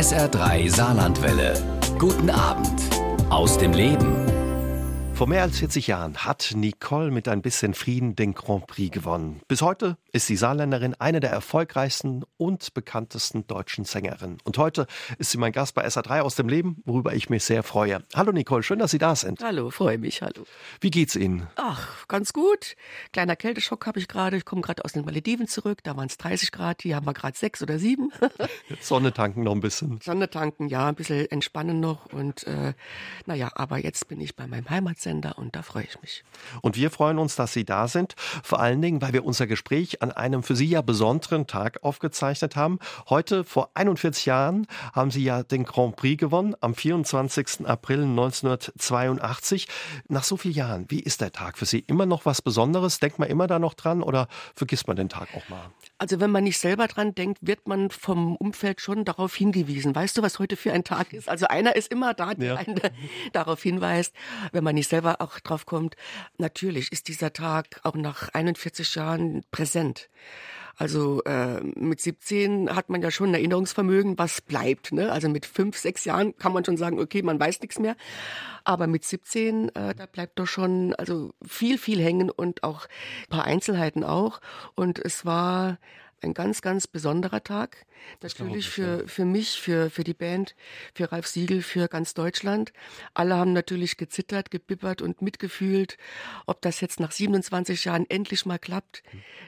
SR3 Saarlandwelle. Guten Abend aus dem Leben. Vor mehr als 40 Jahren hat Nicole mit ein bisschen Frieden den Grand Prix gewonnen. Bis heute ist die Saarländerin eine der erfolgreichsten und bekanntesten deutschen Sängerinnen. Und heute ist sie mein Gast bei SA3 aus dem Leben, worüber ich mich sehr freue. Hallo Nicole, schön, dass Sie da sind. Hallo, freue mich, hallo. Wie geht's Ihnen? Ach, ganz gut. Kleiner Kälteschock habe ich gerade. Ich komme gerade aus den Malediven zurück. Da waren es 30 Grad, hier haben wir gerade 6 oder 7. Sonne tanken noch ein bisschen. Sonne tanken, ja, ein bisschen entspannen noch. Und äh, naja, aber jetzt bin ich bei meinem Heimatsender Sender und da freue ich mich. Und wir freuen uns, dass Sie da sind. Vor allen Dingen, weil wir unser Gespräch an einem für Sie ja besonderen Tag aufgezeichnet haben. Heute vor 41 Jahren haben Sie ja den Grand Prix gewonnen, am 24. April 1982. Nach so vielen Jahren, wie ist der Tag für Sie? Immer noch was Besonderes? Denkt man immer da noch dran oder vergisst man den Tag auch mal? Also wenn man nicht selber dran denkt, wird man vom Umfeld schon darauf hingewiesen. Weißt du, was heute für ein Tag ist? Also einer ist immer da, der ja. einen darauf hinweist, wenn man nicht selber auch drauf kommt. Natürlich ist dieser Tag auch nach 41 Jahren präsent. Also äh, mit 17 hat man ja schon ein Erinnerungsvermögen, was bleibt. Ne? Also mit fünf, sechs Jahren kann man schon sagen, okay, man weiß nichts mehr. Aber mit 17, äh, da bleibt doch schon also viel, viel hängen und auch ein paar Einzelheiten auch. Und es war ein ganz, ganz besonderer Tag. Natürlich für, für mich, für, für die Band, für Ralf Siegel, für ganz Deutschland. Alle haben natürlich gezittert, gebibbert und mitgefühlt, ob das jetzt nach 27 Jahren endlich mal klappt,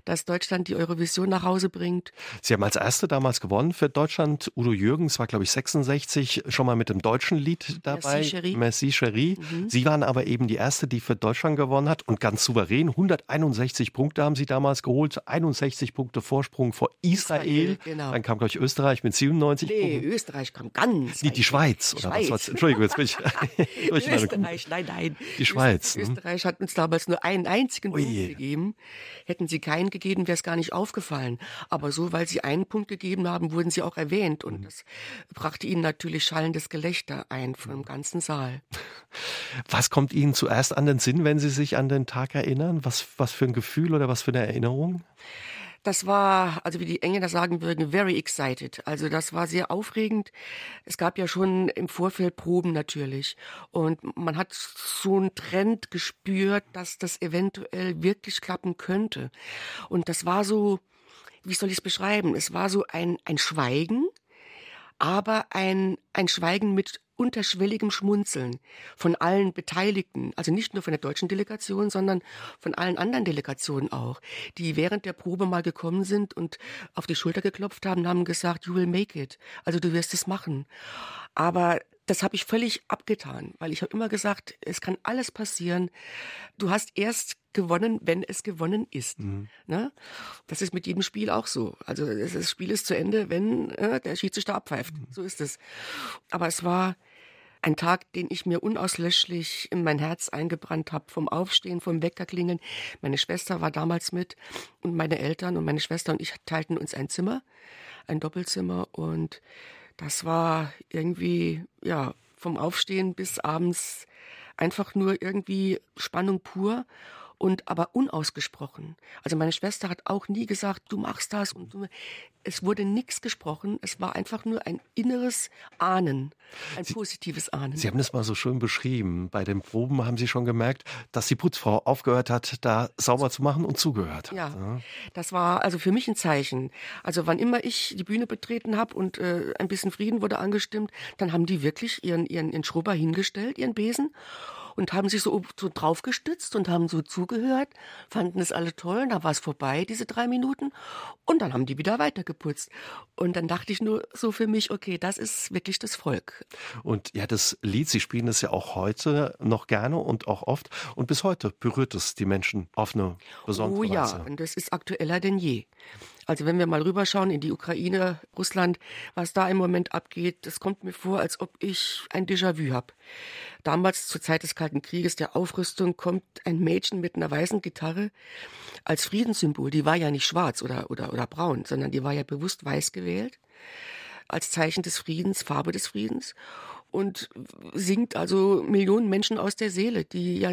dass Deutschland die Eurovision nach Hause bringt. Sie haben als Erste damals gewonnen für Deutschland. Udo Jürgens war, glaube ich, 66 schon mal mit dem deutschen Lied dabei. Merci, Cherie. Merci, Cherie. Mhm. Sie waren aber eben die Erste, die für Deutschland gewonnen hat und ganz souverän. 161 Punkte haben Sie damals geholt, 61 Punkte Vorsprung vor Israel. Israel genau. Dann kam glaube ich, Österreich mit 97 Nee, Punkten. Österreich kam ganz. Nee, die Schweiz, oder Schweiz. was Entschuldigung, jetzt bin ich. Österreich, nein, nein. Die Schweiz. Hm? Österreich hat uns damals nur einen einzigen Punkt gegeben. Hätten sie keinen gegeben, wäre es gar nicht aufgefallen. Aber so, weil sie einen Punkt gegeben haben, wurden sie auch erwähnt. Und mhm. das brachte ihnen natürlich schallendes Gelächter ein vom mhm. ganzen Saal. Was kommt Ihnen zuerst an den Sinn, wenn Sie sich an den Tag erinnern? Was, was für ein Gefühl oder was für eine Erinnerung? Das war, also wie die Engländer sagen würden, very excited. Also das war sehr aufregend. Es gab ja schon im Vorfeld Proben natürlich. Und man hat so einen Trend gespürt, dass das eventuell wirklich klappen könnte. Und das war so, wie soll ich es beschreiben? Es war so ein, ein Schweigen, aber ein, ein Schweigen mit unterschwelligem Schmunzeln von allen Beteiligten, also nicht nur von der deutschen Delegation, sondern von allen anderen Delegationen auch, die während der Probe mal gekommen sind und auf die Schulter geklopft haben, haben gesagt, you will make it, also du wirst es machen. Aber das habe ich völlig abgetan, weil ich habe immer gesagt, es kann alles passieren. Du hast erst gewonnen, wenn es gewonnen ist. Mhm. Ne? Das ist mit jedem Spiel auch so. Also das Spiel ist zu Ende, wenn äh, der Schiedsrichter abpfeift. Mhm. So ist es. Aber es war ein Tag, den ich mir unauslöschlich in mein Herz eingebrannt habe, vom Aufstehen, vom Weckerklingeln. Meine Schwester war damals mit und meine Eltern und meine Schwester und ich teilten uns ein Zimmer, ein Doppelzimmer und das war irgendwie, ja, vom Aufstehen bis abends einfach nur irgendwie Spannung pur und aber unausgesprochen. Also meine Schwester hat auch nie gesagt, du machst das und du, es wurde nichts gesprochen. Es war einfach nur ein inneres Ahnen, ein Sie, positives Ahnen. Sie haben das mal so schön beschrieben. Bei den Proben haben Sie schon gemerkt, dass die Putzfrau aufgehört hat, da sauber zu machen und zugehört hat. Ja, ja. das war also für mich ein Zeichen. Also wann immer ich die Bühne betreten habe und äh, ein bisschen Frieden wurde angestimmt, dann haben die wirklich ihren, ihren, ihren Schrubber hingestellt, ihren Besen und haben sich so, so draufgestützt und haben so zugehört, fanden es alle toll, dann war es vorbei, diese drei Minuten, und dann haben die wieder weitergeputzt. Und dann dachte ich nur so für mich, okay, das ist wirklich das Volk. Und ja, das Lied, Sie spielen es ja auch heute noch gerne und auch oft, und bis heute berührt es die Menschen auf eine besondere Weise. Oh ja, Weise. und das ist aktueller denn je. Also wenn wir mal rüberschauen in die Ukraine, Russland, was da im Moment abgeht, das kommt mir vor, als ob ich ein Déjà-vu habe. Damals zur Zeit des Kalten Krieges, der Aufrüstung, kommt ein Mädchen mit einer weißen Gitarre als Friedenssymbol. Die war ja nicht schwarz oder, oder, oder braun, sondern die war ja bewusst weiß gewählt. Als Zeichen des Friedens, Farbe des Friedens und singt also Millionen Menschen aus der Seele, die ja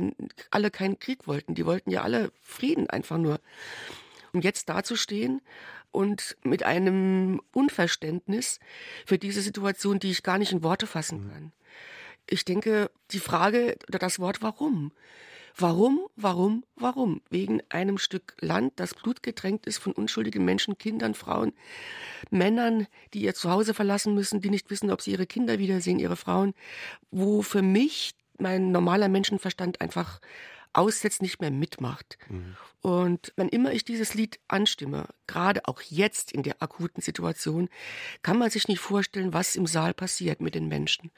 alle keinen Krieg wollten. Die wollten ja alle Frieden einfach nur. Um jetzt dazustehen und mit einem Unverständnis für diese Situation, die ich gar nicht in Worte fassen mhm. kann. Ich denke, die Frage oder das Wort warum Warum, warum, warum? Wegen einem Stück Land, das blutgetränkt ist von unschuldigen Menschen, Kindern, Frauen, Männern, die ihr Zuhause verlassen müssen, die nicht wissen, ob sie ihre Kinder wiedersehen, ihre Frauen, wo für mich mein normaler Menschenverstand einfach aussetzt, nicht mehr mitmacht. Mhm. Und wenn immer ich dieses Lied anstimme, gerade auch jetzt in der akuten Situation, kann man sich nicht vorstellen, was im Saal passiert mit den Menschen.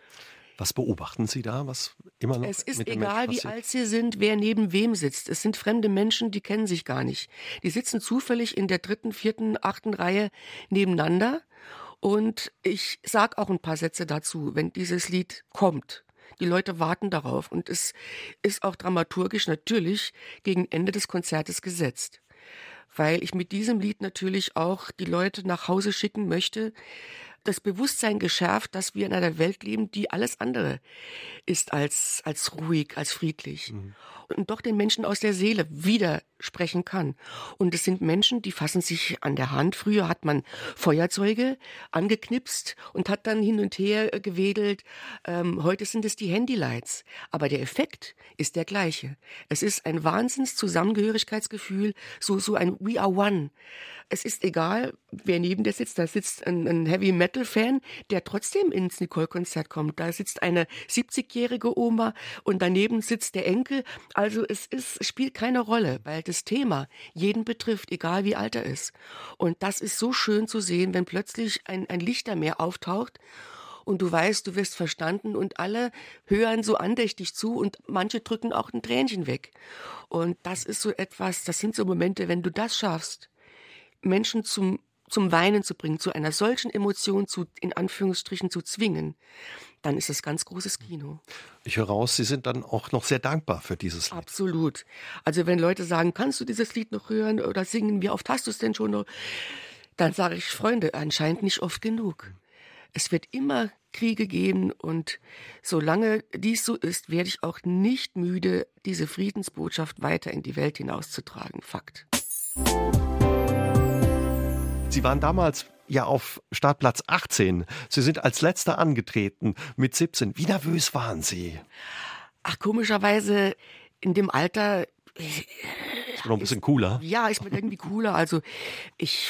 Was beobachten Sie da? Was immer noch es ist egal, wie alt Sie sind, wer neben wem sitzt. Es sind fremde Menschen, die kennen sich gar nicht. Die sitzen zufällig in der dritten, vierten, achten Reihe nebeneinander. Und ich sag auch ein paar Sätze dazu, wenn dieses Lied kommt. Die Leute warten darauf und es ist auch dramaturgisch natürlich gegen Ende des Konzertes gesetzt. Weil ich mit diesem Lied natürlich auch die Leute nach Hause schicken möchte, das Bewusstsein geschärft, dass wir in einer Welt leben, die alles andere ist als, als ruhig, als friedlich. Mhm. Und doch den Menschen aus der Seele widersprechen kann. Und es sind Menschen, die fassen sich an der Hand. Früher hat man Feuerzeuge angeknipst und hat dann hin und her gewedelt. Ähm, heute sind es die Handylights. Aber der Effekt ist der gleiche. Es ist ein Wahnsinns-Zusammengehörigkeitsgefühl, so, so ein We are one es ist egal, wer neben dir sitzt. Da sitzt ein, ein Heavy Metal Fan, der trotzdem ins Nicole Konzert kommt. Da sitzt eine 70-jährige Oma und daneben sitzt der Enkel. Also es ist, spielt keine Rolle, weil das Thema jeden betrifft, egal wie alt er ist. Und das ist so schön zu sehen, wenn plötzlich ein, ein Lichtermeer auftaucht und du weißt, du wirst verstanden und alle hören so andächtig zu und manche drücken auch ein Tränchen weg. Und das ist so etwas, das sind so Momente, wenn du das schaffst, Menschen zum, zum Weinen zu bringen, zu einer solchen Emotion zu, in Anführungsstrichen zu zwingen, dann ist es ganz großes Kino. Ich höre raus, Sie sind dann auch noch sehr dankbar für dieses Lied. Absolut. Also wenn Leute sagen, kannst du dieses Lied noch hören oder singen, wie oft hast du es denn schon noch? Dann sage ich, Freunde, anscheinend nicht oft genug. Es wird immer Kriege geben und solange dies so ist, werde ich auch nicht müde, diese Friedensbotschaft weiter in die Welt hinauszutragen. Fakt. Sie waren damals ja auf Startplatz 18. Sie sind als letzter angetreten mit 17. Wie nervös waren Sie? Ach, komischerweise in dem Alter ist noch ein bisschen cooler. Ja, ist mir irgendwie cooler. Also ich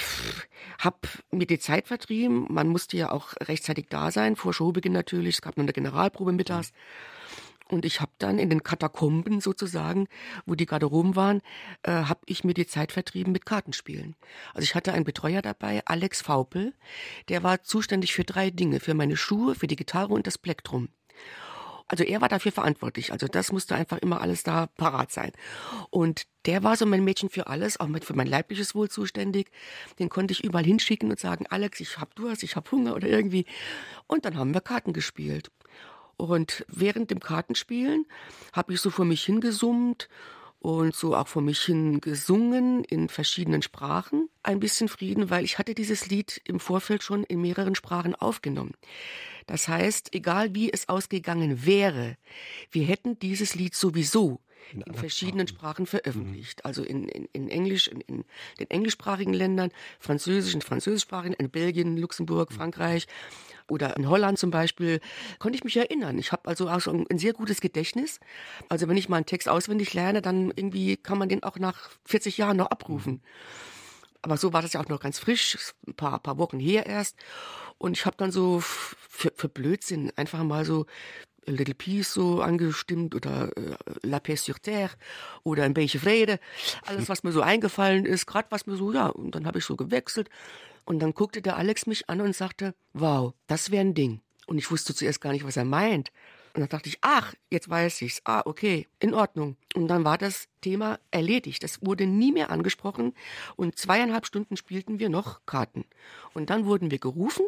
habe mir die Zeit vertrieben. Man musste ja auch rechtzeitig da sein, vor Showbeginn natürlich. Es gab noch eine Generalprobe mittags. Mhm. Und ich habe dann in den Katakomben sozusagen, wo die Garderoben waren, äh, habe ich mir die Zeit vertrieben mit Kartenspielen. Also ich hatte einen Betreuer dabei, Alex Faupel, der war zuständig für drei Dinge, für meine Schuhe, für die Gitarre und das Plektrum. Also er war dafür verantwortlich. Also das musste einfach immer alles da parat sein. Und der war so mein Mädchen für alles, auch mit für mein leibliches Wohl zuständig. Den konnte ich überall hinschicken und sagen, Alex, ich hab Durst, ich hab Hunger oder irgendwie. Und dann haben wir Karten gespielt. Und während dem Kartenspielen habe ich so vor mich hingesummt und so auch vor mich hin gesungen in verschiedenen Sprachen. Ein bisschen Frieden, weil ich hatte dieses Lied im Vorfeld schon in mehreren Sprachen aufgenommen. Das heißt, egal wie es ausgegangen wäre, wir hätten dieses Lied sowieso in, in verschiedenen Sprachen, Sprachen veröffentlicht. Mhm. Also in, in, in Englisch, in, in, den englischsprachigen Ländern, Französisch, in französischsprachigen, in Belgien, Luxemburg, mhm. Frankreich oder in Holland zum Beispiel, konnte ich mich erinnern. Ich habe also auch schon ein sehr gutes Gedächtnis. Also wenn ich mal einen Text auswendig lerne, dann irgendwie kann man den auch nach 40 Jahren noch abrufen. Aber so war das ja auch noch ganz frisch, ein paar, paar Wochen her erst. Und ich habe dann so für, für Blödsinn einfach mal so Little Peace so angestimmt oder äh, La Paix sur Terre oder ein Beetje Frede. Alles, was mir so eingefallen ist, gerade was mir so, ja, und dann habe ich so gewechselt. Und dann guckte der Alex mich an und sagte, wow, das wäre ein Ding. Und ich wusste zuerst gar nicht, was er meint. Und dann dachte ich, ach, jetzt weiß ich's. Ah, okay, in Ordnung. Und dann war das Thema erledigt. Das wurde nie mehr angesprochen. Und zweieinhalb Stunden spielten wir noch Karten. Und dann wurden wir gerufen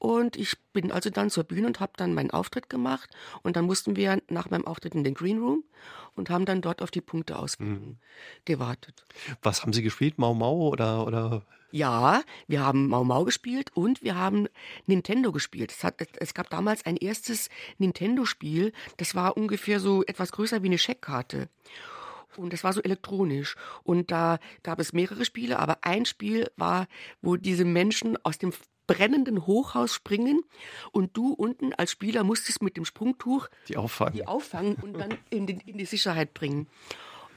und ich bin also dann zur Bühne und habe dann meinen Auftritt gemacht. Und dann mussten wir nach meinem Auftritt in den Green Room und haben dann dort auf die Punkte ausgegangen, mhm. gewartet. Was haben Sie gespielt? Mau Mau oder, oder? Ja, wir haben Mau Mau gespielt und wir haben Nintendo gespielt. Es, hat, es gab damals ein erstes Nintendo-Spiel, das war ungefähr so etwas größer wie eine Scheckkarte. Und das war so elektronisch. Und da gab es mehrere Spiele, aber ein Spiel war, wo diese Menschen aus dem brennenden Hochhaus springen und du unten als Spieler musstest mit dem Sprungtuch die auffangen, die auffangen und dann in die, in die Sicherheit bringen.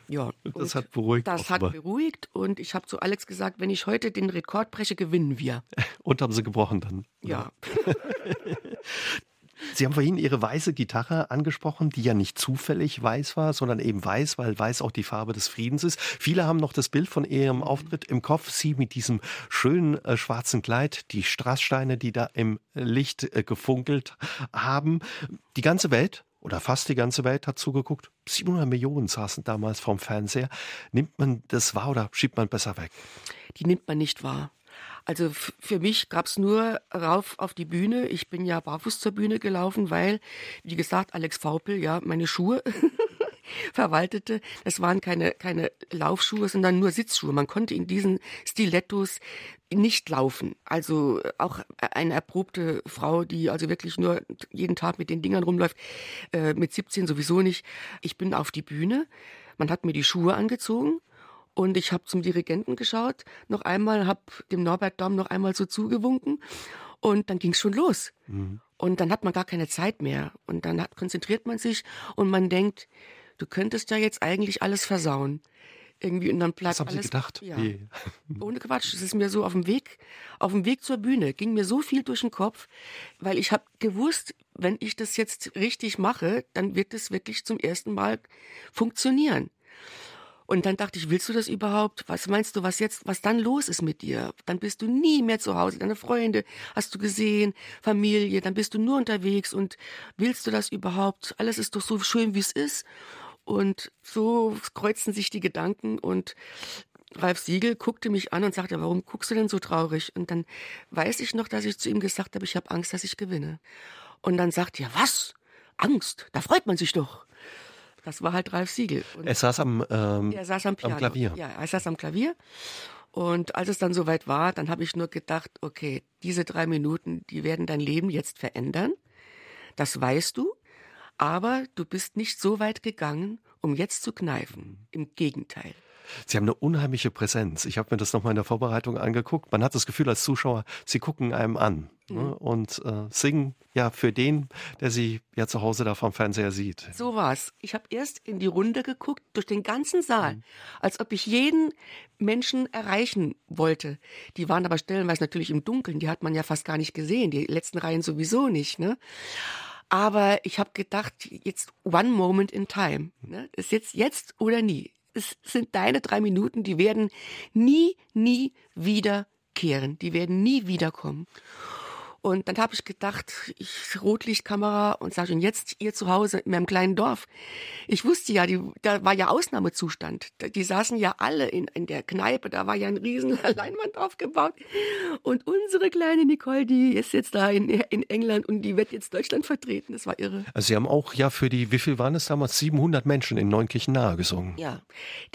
Ja, das hat beruhigt. Das offenbar. hat beruhigt und ich habe zu Alex gesagt, wenn ich heute den Rekord breche, gewinnen wir. Und haben sie gebrochen dann. Ja. Sie haben vorhin Ihre weiße Gitarre angesprochen, die ja nicht zufällig weiß war, sondern eben weiß, weil weiß auch die Farbe des Friedens ist. Viele haben noch das Bild von Ihrem Auftritt im Kopf. Sie mit diesem schönen äh, schwarzen Kleid, die Strasssteine, die da im Licht äh, gefunkelt haben. Die ganze Welt oder fast die ganze Welt hat zugeguckt. 700 Millionen saßen damals vorm Fernseher. Nimmt man das wahr oder schiebt man besser weg? Die nimmt man nicht wahr. Also für mich gab's nur rauf auf die Bühne. Ich bin ja barfuß zur Bühne gelaufen, weil, wie gesagt, Alex Vaupel ja meine Schuhe verwaltete. Das waren keine, keine Laufschuhe, sondern nur Sitzschuhe. Man konnte in diesen Stilettos nicht laufen. Also auch eine erprobte Frau, die also wirklich nur jeden Tag mit den Dingern rumläuft, äh, mit 17 sowieso nicht. Ich bin auf die Bühne. Man hat mir die Schuhe angezogen und ich habe zum Dirigenten geschaut, noch einmal, habe dem Norbert Daum noch einmal so zugewunken und dann ging's schon los. Mhm. Und dann hat man gar keine Zeit mehr. Und dann hat, konzentriert man sich und man denkt, du könntest ja jetzt eigentlich alles versauen. Irgendwie und dann bleibt Was haben alles. Sie gedacht? Ja. Ohne Quatsch. Es ist mir so auf dem Weg, auf dem Weg zur Bühne ging mir so viel durch den Kopf, weil ich habe gewusst, wenn ich das jetzt richtig mache, dann wird es wirklich zum ersten Mal funktionieren. Und dann dachte ich, willst du das überhaupt? Was meinst du, was jetzt, was dann los ist mit dir? Dann bist du nie mehr zu Hause. Deine Freunde hast du gesehen, Familie, dann bist du nur unterwegs und willst du das überhaupt? Alles ist doch so schön, wie es ist. Und so kreuzen sich die Gedanken und Ralf Siegel guckte mich an und sagte, warum guckst du denn so traurig? Und dann weiß ich noch, dass ich zu ihm gesagt habe, ich habe Angst, dass ich gewinne. Und dann sagt er, was? Angst? Da freut man sich doch. Das war halt Ralf Siegel. Und er saß am, ähm, er saß am, Piano. am Klavier. Ja, er saß am Klavier. Und als es dann soweit war, dann habe ich nur gedacht, okay, diese drei Minuten, die werden dein Leben jetzt verändern. Das weißt du. Aber du bist nicht so weit gegangen, um jetzt zu kneifen. Im Gegenteil. Sie haben eine unheimliche Präsenz. Ich habe mir das nochmal in der Vorbereitung angeguckt. Man hat das Gefühl als Zuschauer, Sie gucken einem an ne? mhm. ne? und äh, singen ja für den, der Sie ja zu Hause da vom Fernseher sieht. So war's. Ich habe erst in die Runde geguckt, durch den ganzen Saal, mhm. als ob ich jeden Menschen erreichen wollte. Die waren aber stellenweise natürlich im Dunkeln, die hat man ja fast gar nicht gesehen, die letzten Reihen sowieso nicht. Ne? Aber ich habe gedacht, jetzt one moment in time. Ne? Ist jetzt jetzt oder nie es sind deine drei Minuten, die werden nie, nie wiederkehren. Die werden nie wiederkommen. Und dann habe ich gedacht, ich Rotlichtkamera und sage, und jetzt ihr zu Hause in meinem kleinen Dorf. Ich wusste ja, die, da war ja Ausnahmezustand. Die saßen ja alle in, in der Kneipe, da war ja ein riesen Leinwand aufgebaut. Und unsere kleine Nicole, die ist jetzt da in, in England und die wird jetzt Deutschland vertreten. Das war irre. Also Sie haben auch ja für die, wie viel waren es damals? 700 Menschen in Neunkirchen nahe gesungen. Ja,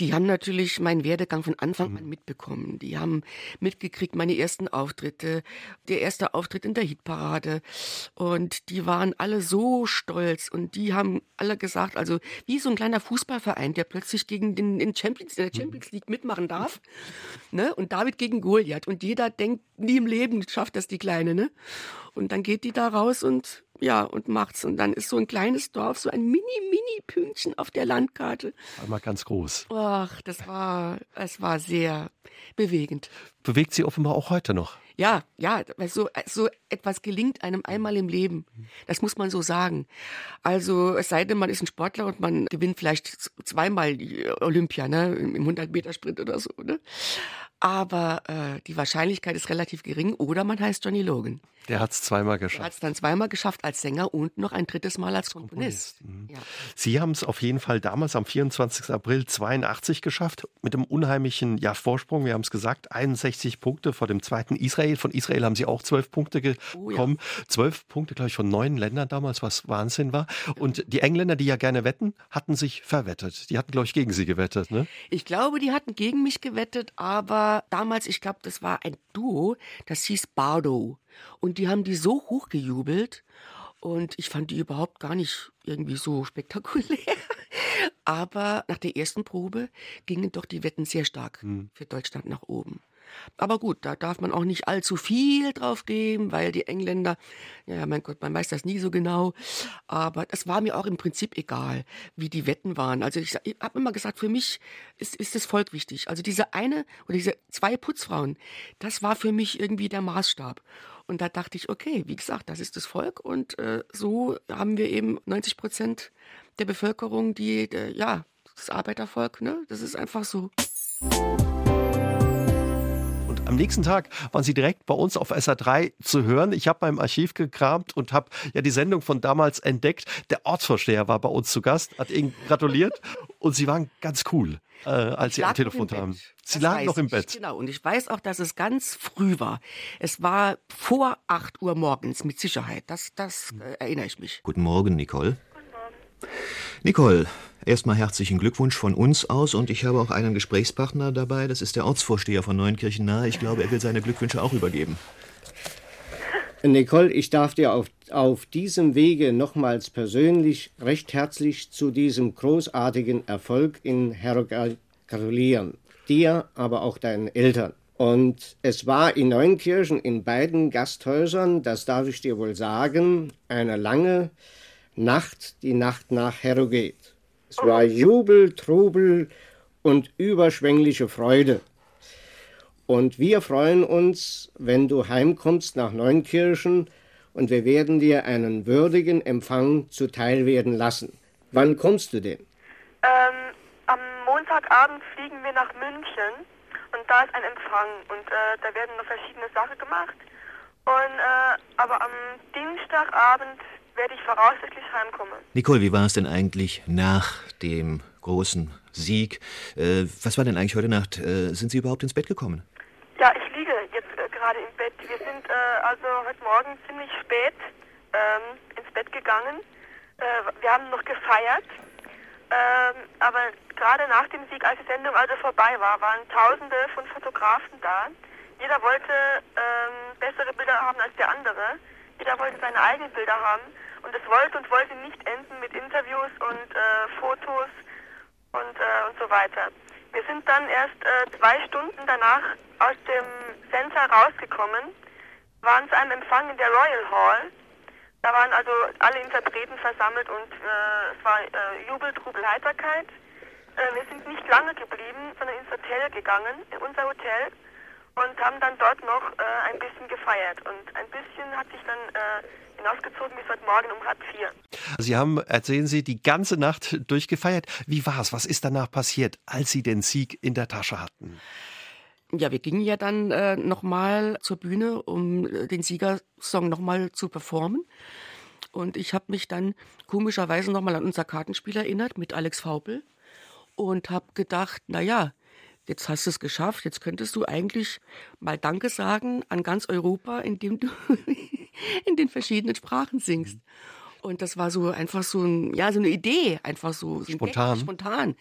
die haben natürlich meinen Werdegang von Anfang an mitbekommen. Die haben mitgekriegt meine ersten Auftritte. Der erste Auftritt in der Hitparade. Und die waren alle so stolz und die haben alle gesagt, also wie so ein kleiner Fußballverein, der plötzlich gegen den in Champions, in der Champions League mitmachen darf. Ne? Und David gegen Goliath. Und jeder denkt, nie im Leben schafft das die Kleine. Ne? Und dann geht die da raus und ja, und macht's. Und dann ist so ein kleines Dorf, so ein mini, mini Pünktchen auf der Landkarte. Einmal ganz groß. Ach, das war, es war sehr bewegend. Bewegt sie offenbar auch heute noch. Ja, ja, so, so etwas gelingt einem einmal im Leben. Das muss man so sagen. Also, es sei denn, man ist ein Sportler und man gewinnt vielleicht zweimal die Olympia, ne, im 100-Meter-Sprint oder so, ne. Aber äh, die Wahrscheinlichkeit ist relativ gering. Oder man heißt Johnny Logan. Der hat es zweimal geschafft. Er hat es dann zweimal geschafft als Sänger und noch ein drittes Mal als Komponist. Komponist. Mhm. Ja. Sie haben es auf jeden Fall damals am 24. April 82 geschafft, mit einem unheimlichen ja, Vorsprung. Wir haben es gesagt, 61 Punkte vor dem zweiten Israel. Von Israel haben Sie auch zwölf Punkte bekommen. Oh, ja. Zwölf Punkte, glaube ich, von neun Ländern damals, was Wahnsinn war. Und die Engländer, die ja gerne wetten, hatten sich verwettet. Die hatten, glaube ich, gegen Sie gewettet. Ne? Ich glaube, die hatten gegen mich gewettet, aber damals, ich glaube, das war ein Duo, das hieß Bardo. Und die haben die so hochgejubelt und ich fand die überhaupt gar nicht irgendwie so spektakulär. Aber nach der ersten Probe gingen doch die Wetten sehr stark hm. für Deutschland nach oben. Aber gut, da darf man auch nicht allzu viel drauf geben, weil die Engländer, ja, mein Gott, man weiß das nie so genau. Aber das war mir auch im Prinzip egal, wie die Wetten waren. Also ich, ich habe immer gesagt, für mich ist, ist das Volk wichtig. Also diese eine oder diese zwei Putzfrauen, das war für mich irgendwie der Maßstab. Und da dachte ich, okay, wie gesagt, das ist das Volk und äh, so haben wir eben 90 Prozent der Bevölkerung, die, äh, ja, das Arbeitervolk, ne? Das ist einfach so. Am nächsten Tag waren Sie direkt bei uns auf SA3 zu hören. Ich habe beim Archiv gekramt und habe ja die Sendung von damals entdeckt. Der Ortsvorsteher war bei uns zu Gast, hat Ihnen gratuliert und Sie waren ganz cool, äh, als Sie am Telefon haben. Sie das lagen noch im ich, Bett. Genau, und ich weiß auch, dass es ganz früh war. Es war vor 8 Uhr morgens mit Sicherheit. Das, das äh, erinnere ich mich. Guten Morgen, Nicole. Nicole, erstmal herzlichen Glückwunsch von uns aus und ich habe auch einen Gesprächspartner dabei, das ist der Ortsvorsteher von Neunkirchen nahe. Ich glaube, er will seine Glückwünsche auch übergeben. Nicole, ich darf dir auf, auf diesem Wege nochmals persönlich recht herzlich zu diesem großartigen Erfolg in Herrogal gratulieren. Dir, aber auch deinen Eltern. Und es war in Neunkirchen in beiden Gasthäusern, das darf ich dir wohl sagen, eine lange, Nacht, die Nacht nach Harrogate. Es war Jubel, Trubel und überschwängliche Freude. Und wir freuen uns, wenn du heimkommst nach Neunkirchen und wir werden dir einen würdigen Empfang zuteil werden lassen. Wann kommst du denn? Ähm, am Montagabend fliegen wir nach München und da ist ein Empfang und äh, da werden noch verschiedene Sachen gemacht. Und äh, aber am Dienstagabend werde ich voraussichtlich heimkommen. Nicole, wie war es denn eigentlich nach dem großen Sieg? Äh, was war denn eigentlich heute Nacht? Äh, sind Sie überhaupt ins Bett gekommen? Ja, ich liege jetzt äh, gerade im Bett. Wir sind äh, also heute Morgen ziemlich spät ähm, ins Bett gegangen. Äh, wir haben noch gefeiert. Ähm, aber gerade nach dem Sieg, als die Sendung also vorbei war, waren Tausende von Fotografen da. Jeder wollte ähm, bessere Bilder haben als der andere. Jeder wollte seine eigenen Bilder haben. Und es wollte und wollte nicht enden mit Interviews und äh, Fotos und, äh, und so weiter. Wir sind dann erst äh, zwei Stunden danach aus dem Center rausgekommen, waren zu einem Empfang in der Royal Hall. Da waren also alle Interpreten versammelt und äh, es war äh, Jubel, Trubel, Heiterkeit. Äh, wir sind nicht lange geblieben, sondern ins Hotel gegangen, in unser Hotel und haben dann dort noch äh, ein bisschen gefeiert. Und ein bisschen hat sich dann äh, hinausgezogen bis heute Morgen um halb vier. Sie haben, erzählen Sie, die ganze Nacht durchgefeiert. Wie war es? Was ist danach passiert, als Sie den Sieg in der Tasche hatten? Ja, wir gingen ja dann äh, nochmal zur Bühne, um äh, den Siegersong nochmal zu performen. Und ich habe mich dann komischerweise nochmal an unser Kartenspiel erinnert mit Alex Faupel und habe gedacht, na ja, jetzt hast du es geschafft, jetzt könntest du eigentlich mal Danke sagen an ganz Europa, indem du in den verschiedenen Sprachen singst. Und das war so einfach so ein, ja, so eine Idee, einfach so, so spontan. Gag, spontan.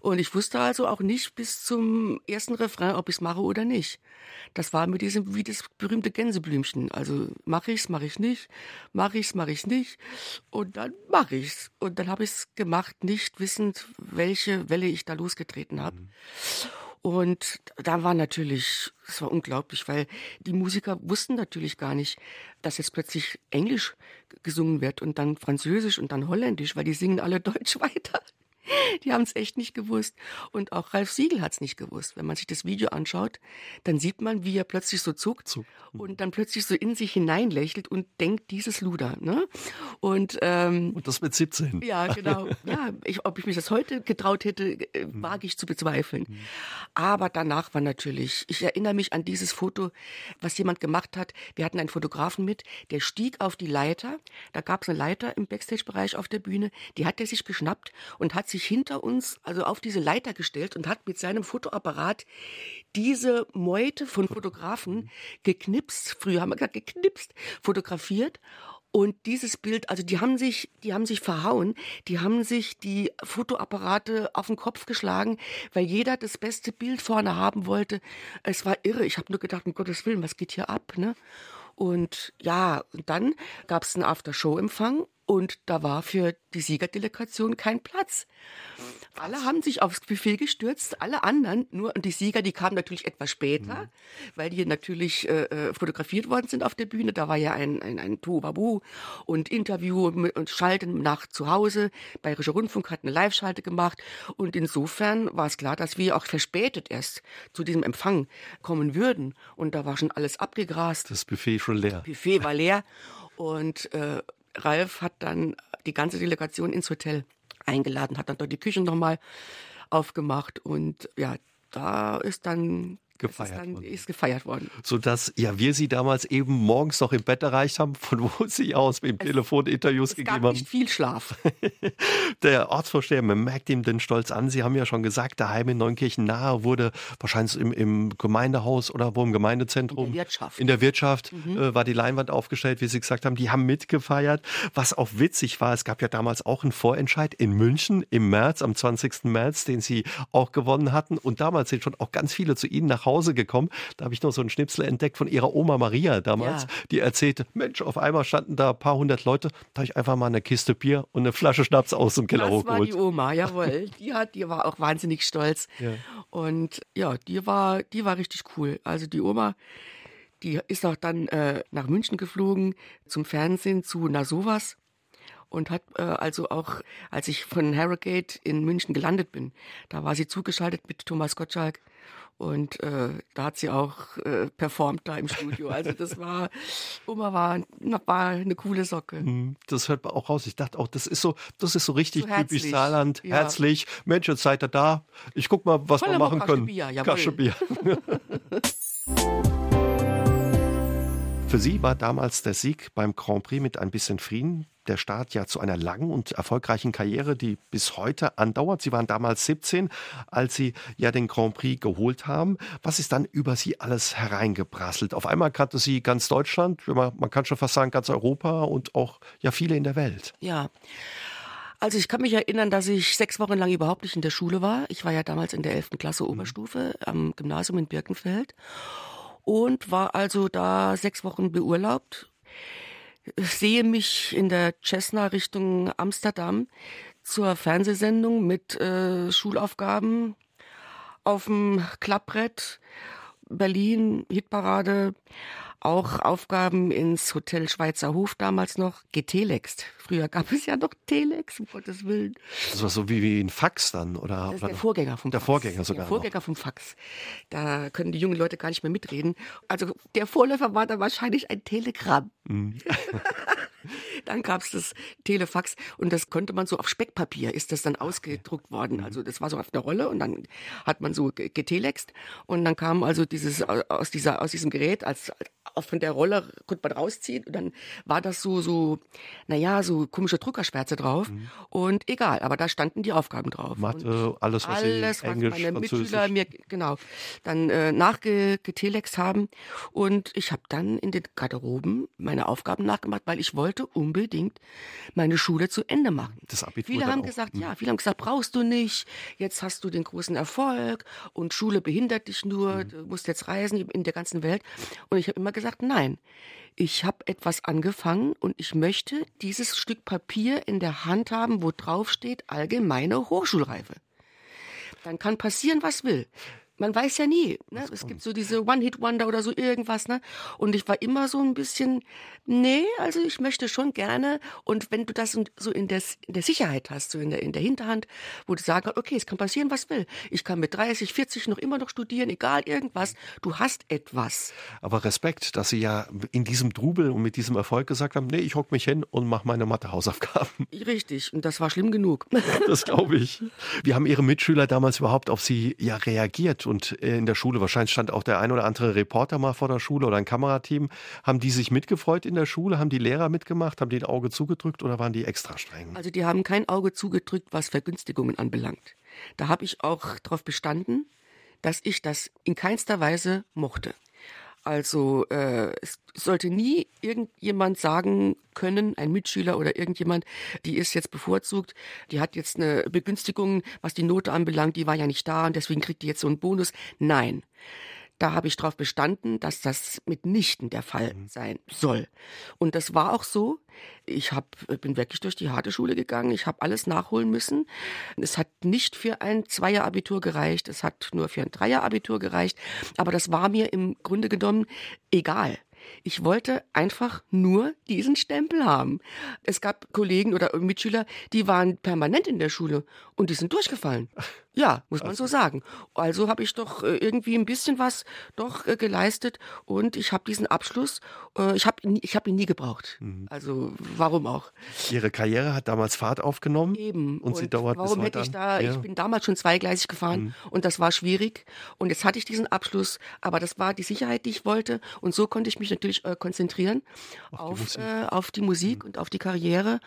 Und ich wusste also auch nicht bis zum ersten Refrain, ob ich es mache oder nicht. Das war mit diesem, wie das berühmte Gänseblümchen. Also mache ich's, mache ich nicht, mache ich's, mache ich nicht. Und dann mache ich's. Und dann habe ich's gemacht, nicht wissend, welche Welle ich da losgetreten habe. Mhm. Und da war natürlich, es war unglaublich, weil die Musiker wussten natürlich gar nicht, dass jetzt plötzlich Englisch gesungen wird und dann Französisch und dann Holländisch, weil die singen alle Deutsch weiter. Die haben es echt nicht gewusst. Und auch Ralf Siegel hat es nicht gewusst. Wenn man sich das Video anschaut, dann sieht man, wie er plötzlich so zuckt Zug. Mhm. und dann plötzlich so in sich hineinlächelt und denkt, dieses Luder. Ne? Und, ähm, und das mit 17. Ja, genau. Ja, ich, ob ich mich das heute getraut hätte, äh, mhm. wage ich zu bezweifeln. Mhm. Aber danach war natürlich, ich erinnere mich an dieses Foto, was jemand gemacht hat. Wir hatten einen Fotografen mit, der stieg auf die Leiter. Da gab es eine Leiter im Backstage-Bereich auf der Bühne. Die hat er sich geschnappt und hat sich hinter uns, also auf diese Leiter gestellt und hat mit seinem Fotoapparat diese Meute von Fotografen geknipst, früher haben wir gesagt geknipst, fotografiert und dieses Bild, also die haben sich, die haben sich verhauen, die haben sich die Fotoapparate auf den Kopf geschlagen, weil jeder das beste Bild vorne haben wollte. Es war irre. Ich habe nur gedacht, um Gottes Willen, was geht hier ab, ne? Und ja, und dann gab es einen After-Show-Empfang Und da war für die Siegerdelegation kein Platz. Alle haben sich aufs Buffet gestürzt, alle anderen nur, und die Sieger, die kamen natürlich etwas später, mhm. weil die natürlich äh, äh, fotografiert worden sind auf der Bühne. Da war ja ein, ein, ein Tohuwabu und Interview und Schalten nach zu Hause. Bayerischer Rundfunk hat eine Live-Schalte gemacht. Und insofern war es klar, dass wir auch verspätet erst zu diesem Empfang kommen würden. Und da war schon alles abgegrast. Das Buffet schon leer. Das Buffet war leer. Und äh, Ralf hat dann die ganze Delegation ins Hotel eingeladen, hat dann dort die Küche nochmal aufgemacht und ja, da ist dann gefeiert ist, dann, ist gefeiert worden. Sodass ja wir sie damals eben morgens noch im Bett erreicht haben, von wo sie aus mit dem Telefon Interviews es gegeben gab haben. nicht viel Schlaf. Der Ortsvorsteher, man merkt ihm den Stolz an. Sie haben ja schon gesagt, daheim in Neunkirchen nahe wurde wahrscheinlich im, im Gemeindehaus oder wo im Gemeindezentrum. In der Wirtschaft. In der Wirtschaft mhm. äh, war die Leinwand aufgestellt, wie Sie gesagt haben. Die haben mitgefeiert. Was auch witzig war, es gab ja damals auch einen Vorentscheid in München im März, am 20. März, den Sie auch gewonnen hatten. Und damals sind schon auch ganz viele zu Ihnen nach Hause gekommen. Da habe ich noch so einen Schnipsel entdeckt von Ihrer Oma Maria damals, Ja. die erzählte, Mensch, auf einmal standen da ein paar hundert Leute. Da habe ich einfach mal eine Kiste Bier und eine Flasche Schnaps aus dem Keller Das war hochgeholt. die Oma, jawohl. Die hat, die war auch wahnsinnig stolz. Ja. Und ja, die war, die war richtig cool. Also die Oma, die ist auch dann äh, nach München geflogen zum Fernsehen zu Na sowas und hat äh, also auch, als ich von Harrogate in München gelandet bin, da war sie zugeschaltet mit Thomas Gottschalk und äh, da hat sie auch äh, performt da im Studio. Also das war, Oma war, war eine coole Socke. Hm, Das hört man auch raus. Ich dachte auch, das ist so, das ist so richtig So typisch. Saarland, Ja. herzlich. Mensch, jetzt seid ihr da. Ich guck mal, was Voll wir machen können. Bier, jawohl. Kasche Bier. Für Sie war damals der Sieg beim Grand Prix mit ein bisschen Frieden der Start ja zu einer langen und erfolgreichen Karriere, die bis heute andauert. Sie waren damals 17, als Sie ja den Grand Prix geholt haben. Was ist dann über Sie alles hereingeprasselt? Auf einmal kannte Sie ganz Deutschland, man man kann schon fast sagen ganz Europa und auch ja viele in der Welt. Ja. Also ich kann mich erinnern, dass ich sechs Wochen lang überhaupt nicht in der Schule war. Ich war ja damals in der 11. Klasse Oberstufe am Gymnasium in Birkenfeld und war also da sechs Wochen beurlaubt. Sehe mich in der Cessna Richtung Amsterdam zur Fernsehsendung mit äh, Schulaufgaben auf dem Klappbrett, Berlin, Hitparade, auch Aufgaben ins Hotel Schweizer Hof damals noch, getelext. Früher gab es ja noch Telex, um Gottes Willen. Das war so wie, wie ein Fax dann, oder? Das ist der Vorgänger vom Der Fax. Vorgänger sogar Der Vorgänger vom Fax. Da können die jungen Leute gar nicht mehr mitreden. Also der Vorläufer war dann wahrscheinlich ein Telegramm. Mhm. dann gab es das Telefax und das konnte man so auf Speckpapier ist das dann ausgedruckt Mhm. worden. Also das war so auf der Rolle und dann hat man so ge- getelext und dann kam also dieses aus dieser aus diesem Gerät als von der Rolle konnte man rausziehen und dann war das so so naja so komische Druckerschwärze drauf und egal, aber da standen die Aufgaben drauf. Mhm. Mathe, alles, was alles, was Englisch, meine. Mitschüler mir genau dann äh, nachgetelext haben und ich habe dann in den Garderoben meine Aufgaben nachgemacht, weil ich wollte unbedingt meine Schule zu Ende machen. Das Abitur viele haben auch. Mhm. gesagt, ja, viele haben gesagt, brauchst du nicht, jetzt hast du den großen Erfolg und Schule behindert dich nur, Mhm. du musst jetzt reisen in der ganzen Welt und ich habe immer gesagt, nein. Ich habe etwas angefangen und ich möchte dieses Stück Papier in der Hand haben, wo drauf steht allgemeine Hochschulreife dann kann passieren, was will. Man weiß ja nie. Ne? Es gibt so diese One-Hit-Wonder oder so irgendwas. Ne? Und ich war immer so ein bisschen, nee, also ich möchte schon gerne. Und wenn du das so in der, in der Sicherheit hast, so in der, in der Hinterhand, wo du sagen kannst, okay, es kann passieren, was will. Ich kann mit 30, 40 noch immer noch studieren, egal irgendwas. Du hast etwas. Aber Respekt, dass Sie ja in diesem Trubel und mit diesem Erfolg gesagt haben, nee, ich hock mich hin und mache meine Mathehausaufgaben. Richtig. Und das war schlimm genug. Das glaube ich. Wie haben Ihre Mitschüler damals überhaupt auf Sie ja reagiert? Und äh, in der Schule, wahrscheinlich stand auch der ein oder andere Reporter mal vor der Schule oder ein Kamerateam. Haben die sich mitgefreut in der Schule? Haben die Lehrer mitgemacht? Haben die ein Auge zugedrückt oder waren die extra streng? Also die haben kein Auge zugedrückt, was Vergünstigungen anbelangt. Da habe ich auch darauf bestanden, dass ich das in keinster Weise mochte. Also äh, es sollte nie irgendjemand sagen können, ein Mitschüler oder irgendjemand, die ist jetzt bevorzugt, die hat jetzt eine Begünstigung, was die Note anbelangt, die war ja nicht da und deswegen kriegt die jetzt so einen Bonus. Nein. Da habe ich darauf bestanden, dass das mitnichten der Fall mhm. sein soll. Und das war auch so. Ich hab, bin wirklich durch die harte Schule gegangen. Ich habe alles nachholen müssen. Es hat nicht für ein Zweier-Abitur gereicht. Es hat nur für ein Dreier-Abitur gereicht. Aber das war mir im Grunde genommen egal. Ich wollte einfach nur diesen Stempel haben. Es gab Kollegen oder Mitschüler, die waren permanent in der Schule und die sind durchgefallen. Ja, muss man so sagen. Also habe ich doch äh, irgendwie ein bisschen was doch äh, geleistet und ich habe diesen Abschluss, äh, ich habe ich hab ihn nie gebraucht. Mhm. Also warum auch? Ihre Karriere hat damals Fahrt aufgenommen. Eben. Und, und sie dauert warum bis hätte ich da, ja. ich bin damals schon zweigleisig gefahren mhm. und das war schwierig und jetzt hatte ich diesen Abschluss, aber das war die Sicherheit, die ich wollte und so konnte ich mich natürlich konzentrieren auf, auf, die Musik, auf die Musik mhm. und auf die Karriere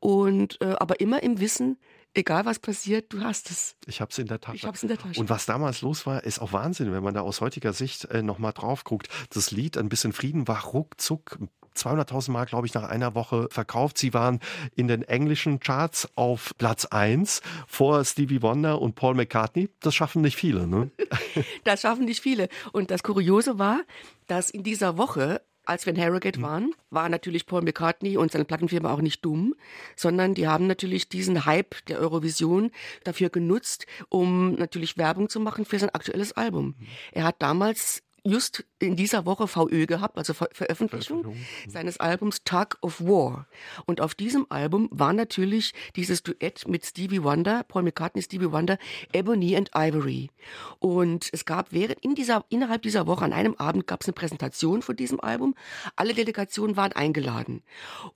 und aber immer im Wissen, egal was passiert, du hast es. Ich habe es in der Tasche. Ich habe es in der Tasche. Und was damals los war, ist auch Wahnsinn, wenn man da aus heutiger Sicht äh, nochmal drauf guckt. Das Lied Ein bisschen Frieden war ruckzuck 200.000 Mal, glaube ich, nach einer Woche verkauft. Sie waren in den englischen Charts auf Platz 1 vor Stevie Wonder und Paul McCartney. Das schaffen nicht viele, ne? das schaffen nicht viele. Und das Kuriose war, dass in dieser Woche als wir in Harrogate mhm. waren, war natürlich Paul McCartney und seine Plattenfirma auch nicht dumm, sondern die haben natürlich diesen Hype der Eurovision dafür genutzt, um natürlich Werbung zu machen für sein aktuelles Album. Mhm. Er hat damals just in dieser Woche VÖ gehabt, also Ver Veröffentlichung, Veröffentlichung mhm. seines Albums Tug of War. Und auf diesem Album war natürlich dieses Duett mit Stevie Wonder, Paul McCartney, Stevie Wonder, Ebony and Ivory. Und es gab während in dieser innerhalb dieser Woche an einem Abend gab es eine Präsentation von diesem Album. Alle Delegationen waren eingeladen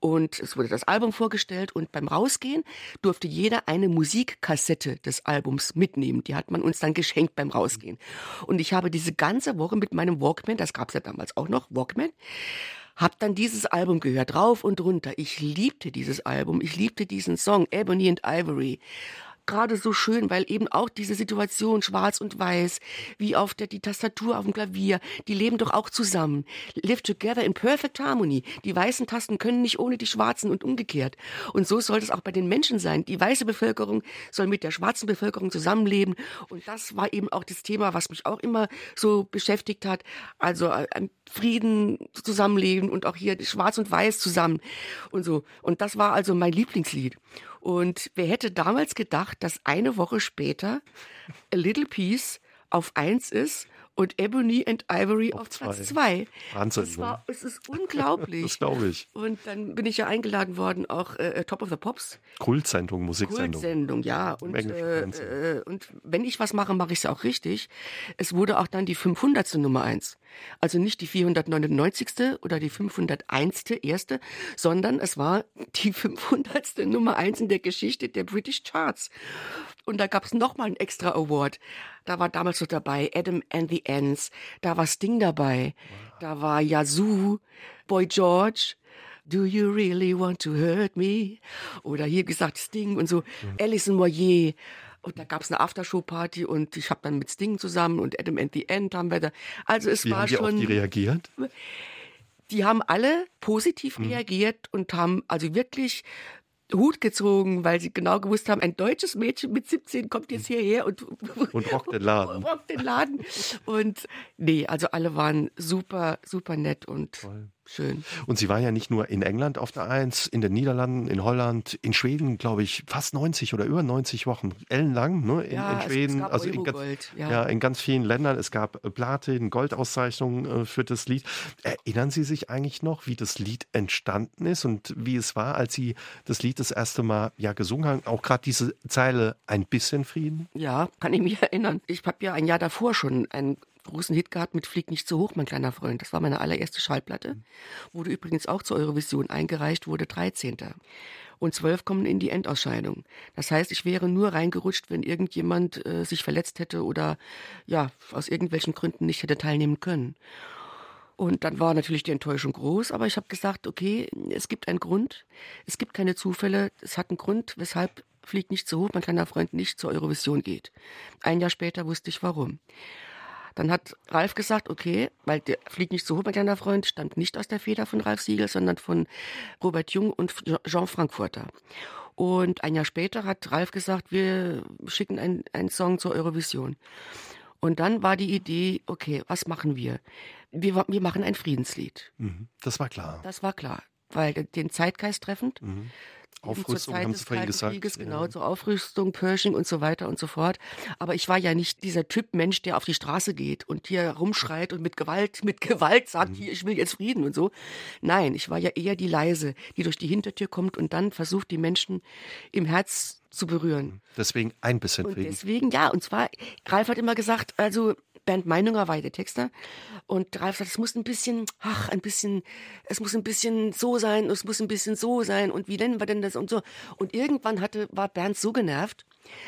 und es wurde das Album vorgestellt und beim Rausgehen durfte jeder eine Musikkassette des Albums mitnehmen. Die hat man uns dann geschenkt beim Rausgehen. Und ich habe diese ganze Woche mit meinem Walkman, das gab es ja damals auch noch, Walkman, hab dann dieses Album gehört, rauf und runter. Ich liebte dieses Album, ich liebte diesen Song, Ebony and Ivory gerade so schön, weil eben auch diese Situation schwarz und weiß, wie auf der die Tastatur auf dem Klavier, die leben doch auch zusammen. Live together in perfect harmony. Die weißen Tasten können nicht ohne die schwarzen und umgekehrt. Und so soll es auch bei den Menschen sein. Die weiße Bevölkerung soll mit der schwarzen Bevölkerung zusammenleben. Und das war eben auch das Thema, was mich auch immer so beschäftigt hat. Also äh, Frieden zusammenleben und auch hier schwarz und weiß zusammen und so. Und das war also mein Lieblingslied. Und wer hätte damals gedacht, dass eine Woche später A Little Piece auf eins ist und Ebony and Ivory auf, auf Platz zwei. Wahnsinn. Das war, es ist unglaublich. das glaube ich. Und dann bin ich ja eingeladen worden, auch äh, äh Top of the Pops. Kultsendung, Musiksendung. Kultsendung, ja. Und, äh, äh, und wenn ich was mache, mache ich es auch richtig. Es wurde auch dann die 500. Nummer eins. Also nicht die 499. oder die 501. erste, sondern es war die 500. Nummer eins in der Geschichte der British Charts. Und da gab es nochmal einen extra Award. Da war damals so dabei Adam and the Ants, da war Sting dabei, wow. da war Yazoo, Boy George, Do you really want to hurt me? Oder hier gesagt Sting und so, mhm. Alison Moyer. Und da gab es eine Aftershow-Party und ich habe dann mit Sting zusammen und Adam and the End haben wir da. Also es Wie war haben die schon. Auf die reagiert? Die haben alle positiv mhm. reagiert und haben also wirklich Hut gezogen, weil sie genau gewusst haben, ein deutsches Mädchen mit 17 kommt jetzt hierher und, und rockt den Laden. rockt den Laden. Und nee, also alle waren super, super nett und Toll. Schön. Und Sie waren ja nicht nur in England auf der Eins, in den Niederlanden, in Holland, in Schweden, glaube ich, fast 90 oder über 90 Wochen, ellenlang, ne? In, ja, in Schweden, also in ganz, ja. ja. in ganz vielen Ländern. Es gab Platin, Goldauszeichnungen äh, für das Lied. Erinnern Sie sich eigentlich noch, wie das Lied entstanden ist und wie es war, als Sie das Lied das erste Mal ja gesungen haben? Auch gerade diese Zeile ein bisschen Frieden? Ja, kann ich mich erinnern. Ich habe ja ein Jahr davor schon ein großen Hit gehabt mit Flieg nicht zu hoch, mein kleiner Freund. Das war meine allererste Schallplatte. Wurde übrigens auch zur Eurovision eingereicht, wurde 13. Und zwölf kommen in die Endausscheidung. Das heißt, ich wäre nur reingerutscht, wenn irgendjemand äh, sich verletzt hätte oder ja, aus irgendwelchen Gründen nicht hätte teilnehmen können. Und dann war natürlich die Enttäuschung groß, aber ich habe gesagt, okay, es gibt einen Grund, es gibt keine Zufälle, es hat einen Grund, weshalb Flieg nicht zu hoch, mein kleiner Freund nicht zur Eurovision geht. Ein Jahr später wusste ich warum. Dann hat Ralf gesagt, okay, weil der fliegt nicht so hoch, mein kleiner Freund, stammt nicht aus der Feder von Ralf Siegel, sondern von Robert Jung und Jean Frankfurter. Und ein Jahr später hat Ralf gesagt, wir schicken einen Song zur Eurovision. Und dann war die Idee, okay, was machen wir? Wir, wir machen ein Friedenslied. Mhm. Das war klar. Das war klar, weil den Zeitgeist treffend. Mhm. Aufrüstung haben Sie vorhin gesagt. Krieges, ja. genau, zur Aufrüstung, Pershing und so weiter und so fort. Aber ich war ja nicht dieser Typ Mensch, der auf die Straße geht und hier rumschreit und mit Gewalt, mit Gewalt sagt, hier, ich will jetzt Frieden und so. Nein, ich war ja eher die Leise, die durch die Hintertür kommt und dann versucht, die Menschen im Herz zu berühren. Deswegen ein bisschen Und Frieden. deswegen, ja, und zwar, Ralf hat immer gesagt, also Bernd Meinunger war der Texter und Ralf sagt, es muss ein bisschen, ach, ein bisschen, es muss ein bisschen so sein, es muss ein bisschen so sein und wie nennen wir denn das und so. Und irgendwann hatte, war Bernd so genervt,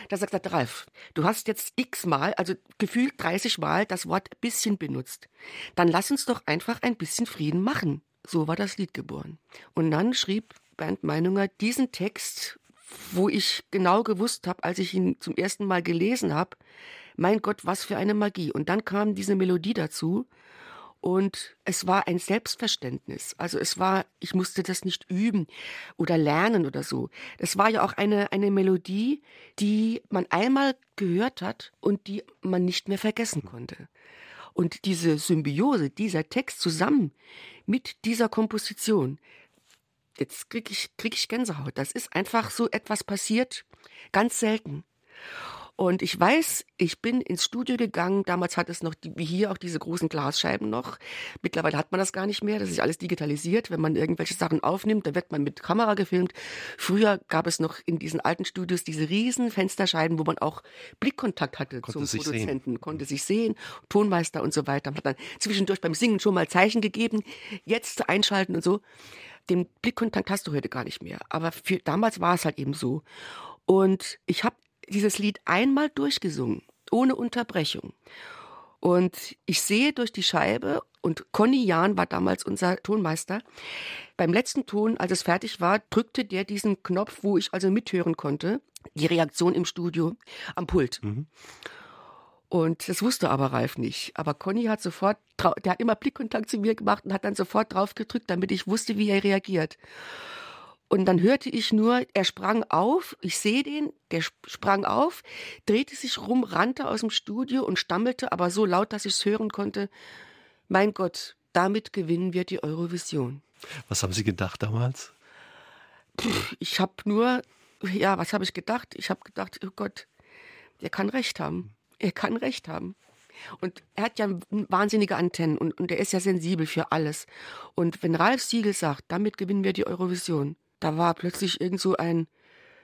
dass er gesagt hat, Ralf, du hast jetzt x-mal, also gefühlt 30 Mal das Wort bisschen benutzt. Dann lass uns doch einfach ein bisschen Frieden machen. So war das Lied geboren. Und dann schrieb Bernd Meinunger diesen Text, wo ich genau gewusst habe, als ich ihn zum ersten Mal gelesen habe, mein Gott, was für eine Magie. Und dann kam diese Melodie dazu und es war ein Selbstverständnis. Also es war, ich musste das nicht üben oder lernen oder so. Es war ja auch eine, eine Melodie, die man einmal gehört hat und die man nicht mehr vergessen konnte. Und diese Symbiose, dieser Text zusammen mit dieser Komposition, jetzt krieg ich, krieg ich Gänsehaut. Das ist einfach so etwas passiert, ganz selten. Und ich weiß, ich bin ins Studio gegangen. Damals hat es noch, die, wie hier, auch diese großen Glasscheiben noch. Mittlerweile hat man das gar nicht mehr. Das ist alles digitalisiert. Wenn man irgendwelche Sachen aufnimmt, dann wird man mit Kamera gefilmt. Früher gab es noch in diesen alten Studios diese riesen Fensterscheiben, wo man auch Blickkontakt hatte Konnte zum sich sehen. Produzenten, konnte sich sehen, Tonmeister und so weiter. Man hat dann zwischendurch beim Singen schon mal Zeichen gegeben, jetzt einschalten und so. Den Blickkontakt hast du heute gar nicht mehr. Aber für damals war es halt eben so. Und ich habe dieses Lied einmal durchgesungen, ohne Unterbrechung. Und ich sehe durch die Scheibe, und Conny Jahn war damals unser Tonmeister. Beim letzten Ton, als es fertig war, drückte der diesen Knopf, wo ich also mithören konnte, die Reaktion im Studio am Pult. Und das wusste aber Ralf nicht. Aber Conny hat sofort, der hat immer Blickkontakt zu mir gemacht und hat dann sofort drauf gedrückt, damit ich wusste, wie er reagiert. Und dann hörte ich nur, er sprang auf, ich sehe den, der sp- sprang auf, drehte sich rum, rannte aus dem Studio und stammelte, aber so laut, dass ich es hören konnte, mein Gott, damit gewinnen wir die Eurovision. Was haben Sie gedacht damals? Ich habe nur, ja, was habe ich gedacht? Ich habe gedacht, oh Gott, er kann recht haben. Er kann recht haben. Und er hat ja wahnsinnige Antennen und, und er ist ja sensibel für alles. Und wenn Ralf Siegel sagt, damit gewinnen wir die Eurovision, da war plötzlich irgend so ein,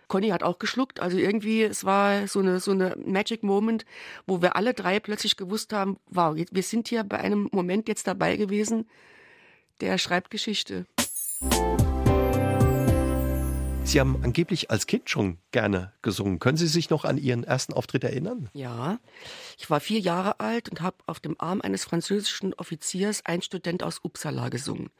Conny hat auch geschluckt, also irgendwie, es war so eine, so eine Magic Moment, wo wir alle drei plötzlich gewusst haben, wow, wir sind hier bei einem Moment jetzt dabei gewesen, der schreibt Geschichte. Sie haben angeblich als Kind schon gerne gesungen. Können Sie sich noch an Ihren ersten Auftritt erinnern? Ja, ich war vier Jahre alt und habe auf dem Arm eines französischen Offiziers ein Student aus Uppsala gesungen.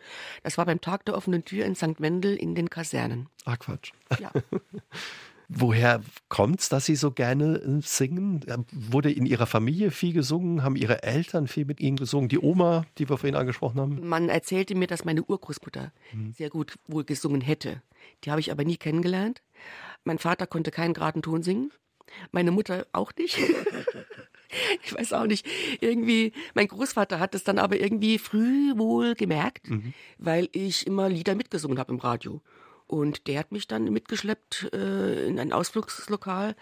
Das war beim Tag der offenen Tür in St. Wendel in den Kasernen. Ah, Quatsch. Ja. Woher kommt's, dass Sie so gerne äh, singen? Ja, Wurde in Ihrer Familie viel gesungen? Haben Ihre Eltern viel mit Ihnen gesungen? Die Oma, die wir vorhin angesprochen haben? Man erzählte mir, dass meine Urgroßmutter sehr gut wohl gesungen hätte. Die habe ich aber nie kennengelernt. Mein Vater konnte keinen geraden Ton singen. Meine Mutter auch nicht. ich weiß auch nicht. Irgendwie, mein Großvater hat es dann aber irgendwie früh wohl gemerkt, weil ich immer Lieder mitgesungen habe im Radio. Und der hat mich dann mitgeschleppt äh, in ein Ausflugslokal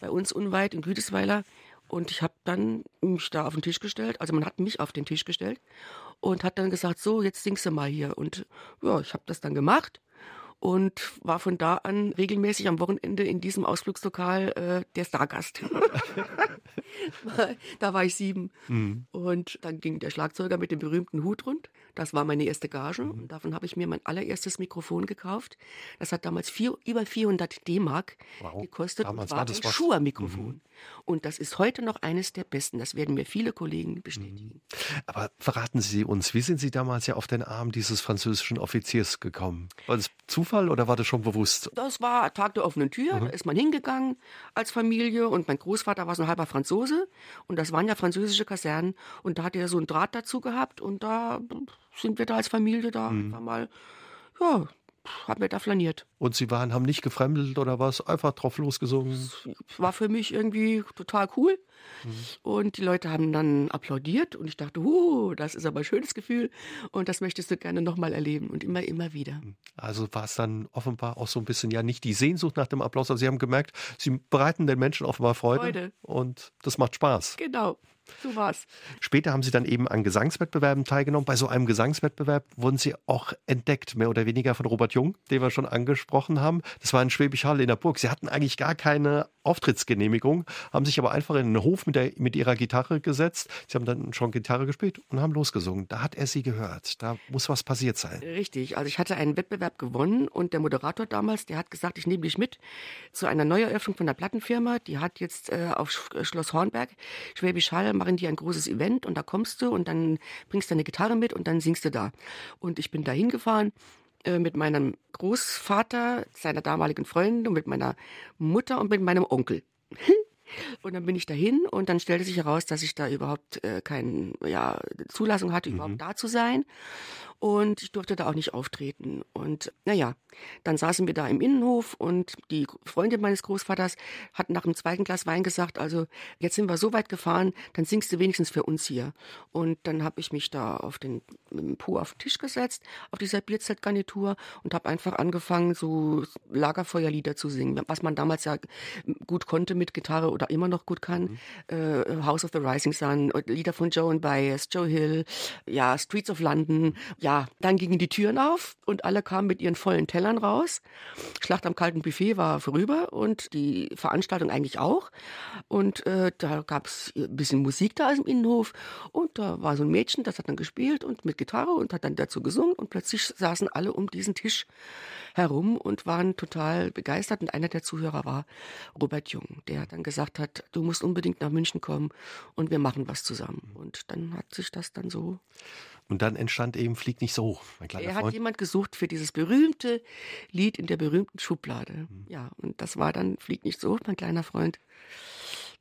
bei uns unweit in Güdesweiler. Und ich habe dann mich da auf den Tisch gestellt. Also man hat mich auf den Tisch gestellt und hat dann gesagt, so, jetzt singst du mal hier. Und ja, ich habe das dann gemacht und war von da an regelmäßig am Wochenende in diesem Ausflugslokal äh, der Stargast. da war ich sieben. Und dann ging der Schlagzeuger mit dem berühmten Hut rund. Das war meine erste Gage. Und davon habe ich mir mein allererstes Mikrofon gekauft. Das hat damals vier, über 400 D-Mark Wow. gekostet Damals und war war das ein was. Schuher-Mikrofon. Und das ist heute noch eines der besten. Das werden mir viele Kollegen bestätigen. Aber verraten Sie uns, wie sind Sie damals ja auf den Arm dieses französischen Offiziers gekommen? War das Zufall oder war das schon bewusst? Das war Tag der offenen Tür, da ist man hingegangen als Familie und mein Großvater war so ein halber Franzose und das waren ja französische Kasernen und da hat er so einen Draht dazu gehabt und da sind wir da als Familie da einfach mal, ja, haben wir da flaniert. Und Sie waren, haben nicht gefremdelt oder was? Einfach drauf losgesungen? War für mich irgendwie total cool. Mhm. Und die Leute haben dann applaudiert und ich dachte, uh, das ist aber ein schönes Gefühl und das möchtest du gerne nochmal erleben und immer, immer wieder. Mhm. Also war es dann offenbar auch so ein bisschen ja nicht die Sehnsucht nach dem Applaus, aber Sie haben gemerkt, Sie bereiten den Menschen offenbar Freude, Freude. und das macht Spaß. Genau. So war's. Später haben Sie dann eben an Gesangswettbewerben teilgenommen. Bei so einem Gesangswettbewerb wurden Sie auch entdeckt, mehr oder weniger von Robert Jung, den wir schon angesprochen haben. Das war in Schwäbisch Hall in der Burg. Sie hatten eigentlich gar keine Auftrittsgenehmigung, haben sich aber einfach in den Hof mit, der, mit Ihrer Gitarre gesetzt. Sie haben dann schon Gitarre gespielt und haben losgesungen. Da hat er Sie gehört. Da muss was passiert sein. Richtig. Also ich hatte einen Wettbewerb gewonnen und der Moderator damals, der hat gesagt, ich nehme dich mit zu einer Neueröffnung von der Plattenfirma. Die hat jetzt äh, auf Schloss Hornberg, Schwäbisch Hall, machen die ein großes Event und da kommst du und dann bringst du deine Gitarre mit und dann singst du da. Und ich bin da hingefahren äh, mit meinem Großvater, seiner damaligen Freundin und mit meiner Mutter und mit meinem Onkel. Und dann bin ich dahin und dann stellte sich heraus, dass ich da überhaupt äh, keine ja, Zulassung hatte, mhm. überhaupt da zu sein und ich durfte da auch nicht auftreten. Und naja, dann saßen wir da im Innenhof und die Freundin meines Großvaters hat nach dem zweiten Glas Wein gesagt, also jetzt sind wir so weit gefahren, dann singst du wenigstens für uns hier. Und dann habe ich mich da auf den Po auf den Tisch gesetzt, auf dieser Bierzeltgarnitur und habe einfach angefangen, so Lagerfeuerlieder zu singen, was man damals ja gut konnte mit Gitarre oder immer noch gut kann. Mhm. Äh, House of the Rising Sun, Lieder von Joe and Baez, Joe Hill, ja, Streets of London, ja, dann gingen die Türen auf und alle kamen mit ihren vollen Tellern raus. Schlacht am kalten Buffet war vorüber und die Veranstaltung eigentlich auch. Und äh, da gab es ein bisschen Musik da im Innenhof und da war so ein Mädchen, das hat dann gespielt und mit Gitarre und hat dann dazu gesungen und plötzlich saßen alle um diesen Tisch herum und waren total begeistert. Und einer der Zuhörer war Robert Jung, der dann gesagt hat, du musst unbedingt nach München kommen und wir machen was zusammen. Und dann hat sich das dann so und dann entstand eben Flieg nicht so hoch. Mein kleiner er hat Freund. jemand gesucht für dieses berühmte Lied in der berühmten Schublade. Mhm. Ja, und das war dann Flieg nicht so hoch, mein kleiner Freund.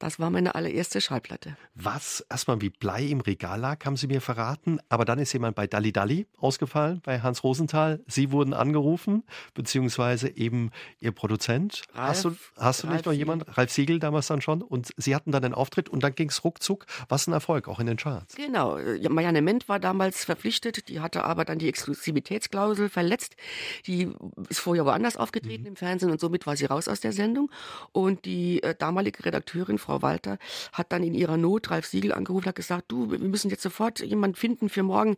Das war meine allererste Schallplatte. Was erstmal wie Blei im Regal lag, haben Sie mir verraten. Aber dann ist jemand bei Dalli Dalli ausgefallen, bei Hans Rosenthal. Sie wurden angerufen, beziehungsweise eben Ihr Produzent. Ralf, hast du, hast du nicht noch jemand? Ralf Siegel damals dann schon. Und Sie hatten dann einen Auftritt und dann ging es ruckzuck. Was ein Erfolg, auch in den Charts. Genau. Marianne Ment war damals verpflichtet. Die hatte aber dann die Exklusivitätsklausel verletzt. Die ist vorher woanders aufgetreten mhm. im Fernsehen und somit war sie raus aus der Sendung. Und die äh, damalige Redakteurin, Frau Frau Walter hat dann in ihrer Not Ralf Siegel angerufen, hat gesagt, du, wir müssen jetzt sofort jemanden finden für morgen.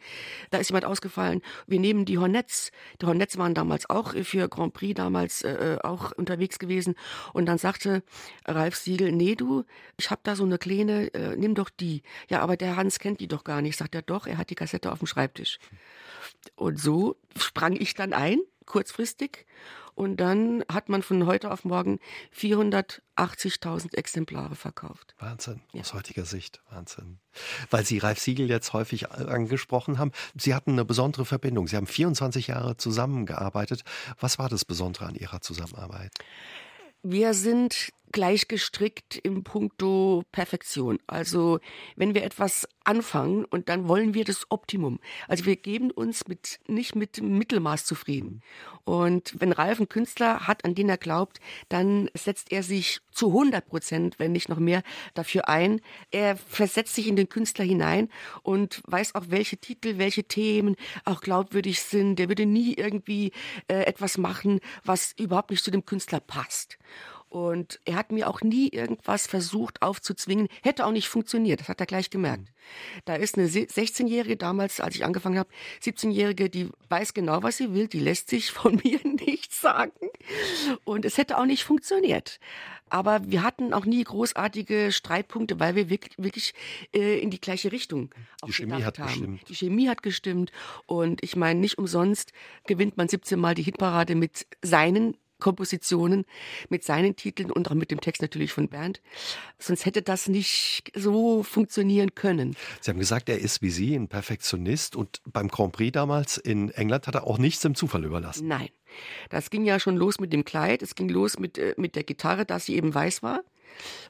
Da ist jemand ausgefallen. Wir nehmen die Hornets. Die Hornets waren damals auch für Grand Prix damals äh, auch unterwegs gewesen. Und dann sagte Ralf Siegel, nee, du, ich habe da so eine kleine, äh, nimm doch die. Ja, aber der Hans kennt die doch gar nicht. Sagt er, doch, er hat die Kassette auf dem Schreibtisch. Und so sprang ich dann ein, kurzfristig und dann hat man von heute auf morgen 480.000 Exemplare verkauft. Wahnsinn, ja. aus heutiger Sicht, Wahnsinn. Weil Sie Ralf Siegel jetzt häufig angesprochen haben, Sie hatten eine besondere Verbindung. Sie haben 24 Jahre zusammengearbeitet. Was war das Besondere an Ihrer Zusammenarbeit? Wir sind gleich gestrickt im Punkto Perfektion. Also wenn wir etwas anfangen und dann wollen wir das Optimum. Also wir geben uns mit, nicht mit Mittelmaß zufrieden. Und wenn Ralf einen Künstler hat, an den er glaubt, dann setzt er sich zu 100 Prozent, wenn nicht noch mehr, dafür ein. Er versetzt sich in den Künstler hinein und weiß auch, welche Titel, welche Themen auch glaubwürdig sind. Der würde nie irgendwie äh, etwas machen, was überhaupt nicht zu dem Künstler passt. Und er hat mir auch nie irgendwas versucht aufzuzwingen. Hätte auch nicht funktioniert. Das hat er gleich gemerkt. Da ist eine 16-Jährige damals, als ich angefangen habe, 17-Jährige, die weiß genau, was sie will. Die lässt sich von mir nichts sagen. Und es hätte auch nicht funktioniert. Aber wir hatten auch nie großartige Streitpunkte, weil wir wirklich, wirklich äh, in die gleiche Richtung die Chemie hat haben. Gestimmt. Die Chemie hat gestimmt. Und ich meine, nicht umsonst gewinnt man 17 Mal die Hitparade mit seinen Kompositionen mit seinen Titeln und auch mit dem Text natürlich von Bernd. Sonst hätte das nicht so funktionieren können. Sie haben gesagt, er ist wie Sie ein Perfektionist und beim Grand Prix damals in England hat er auch nichts im Zufall überlassen. Nein. Das ging ja schon los mit dem Kleid, es ging los mit, äh, mit der Gitarre, dass sie eben weiß war.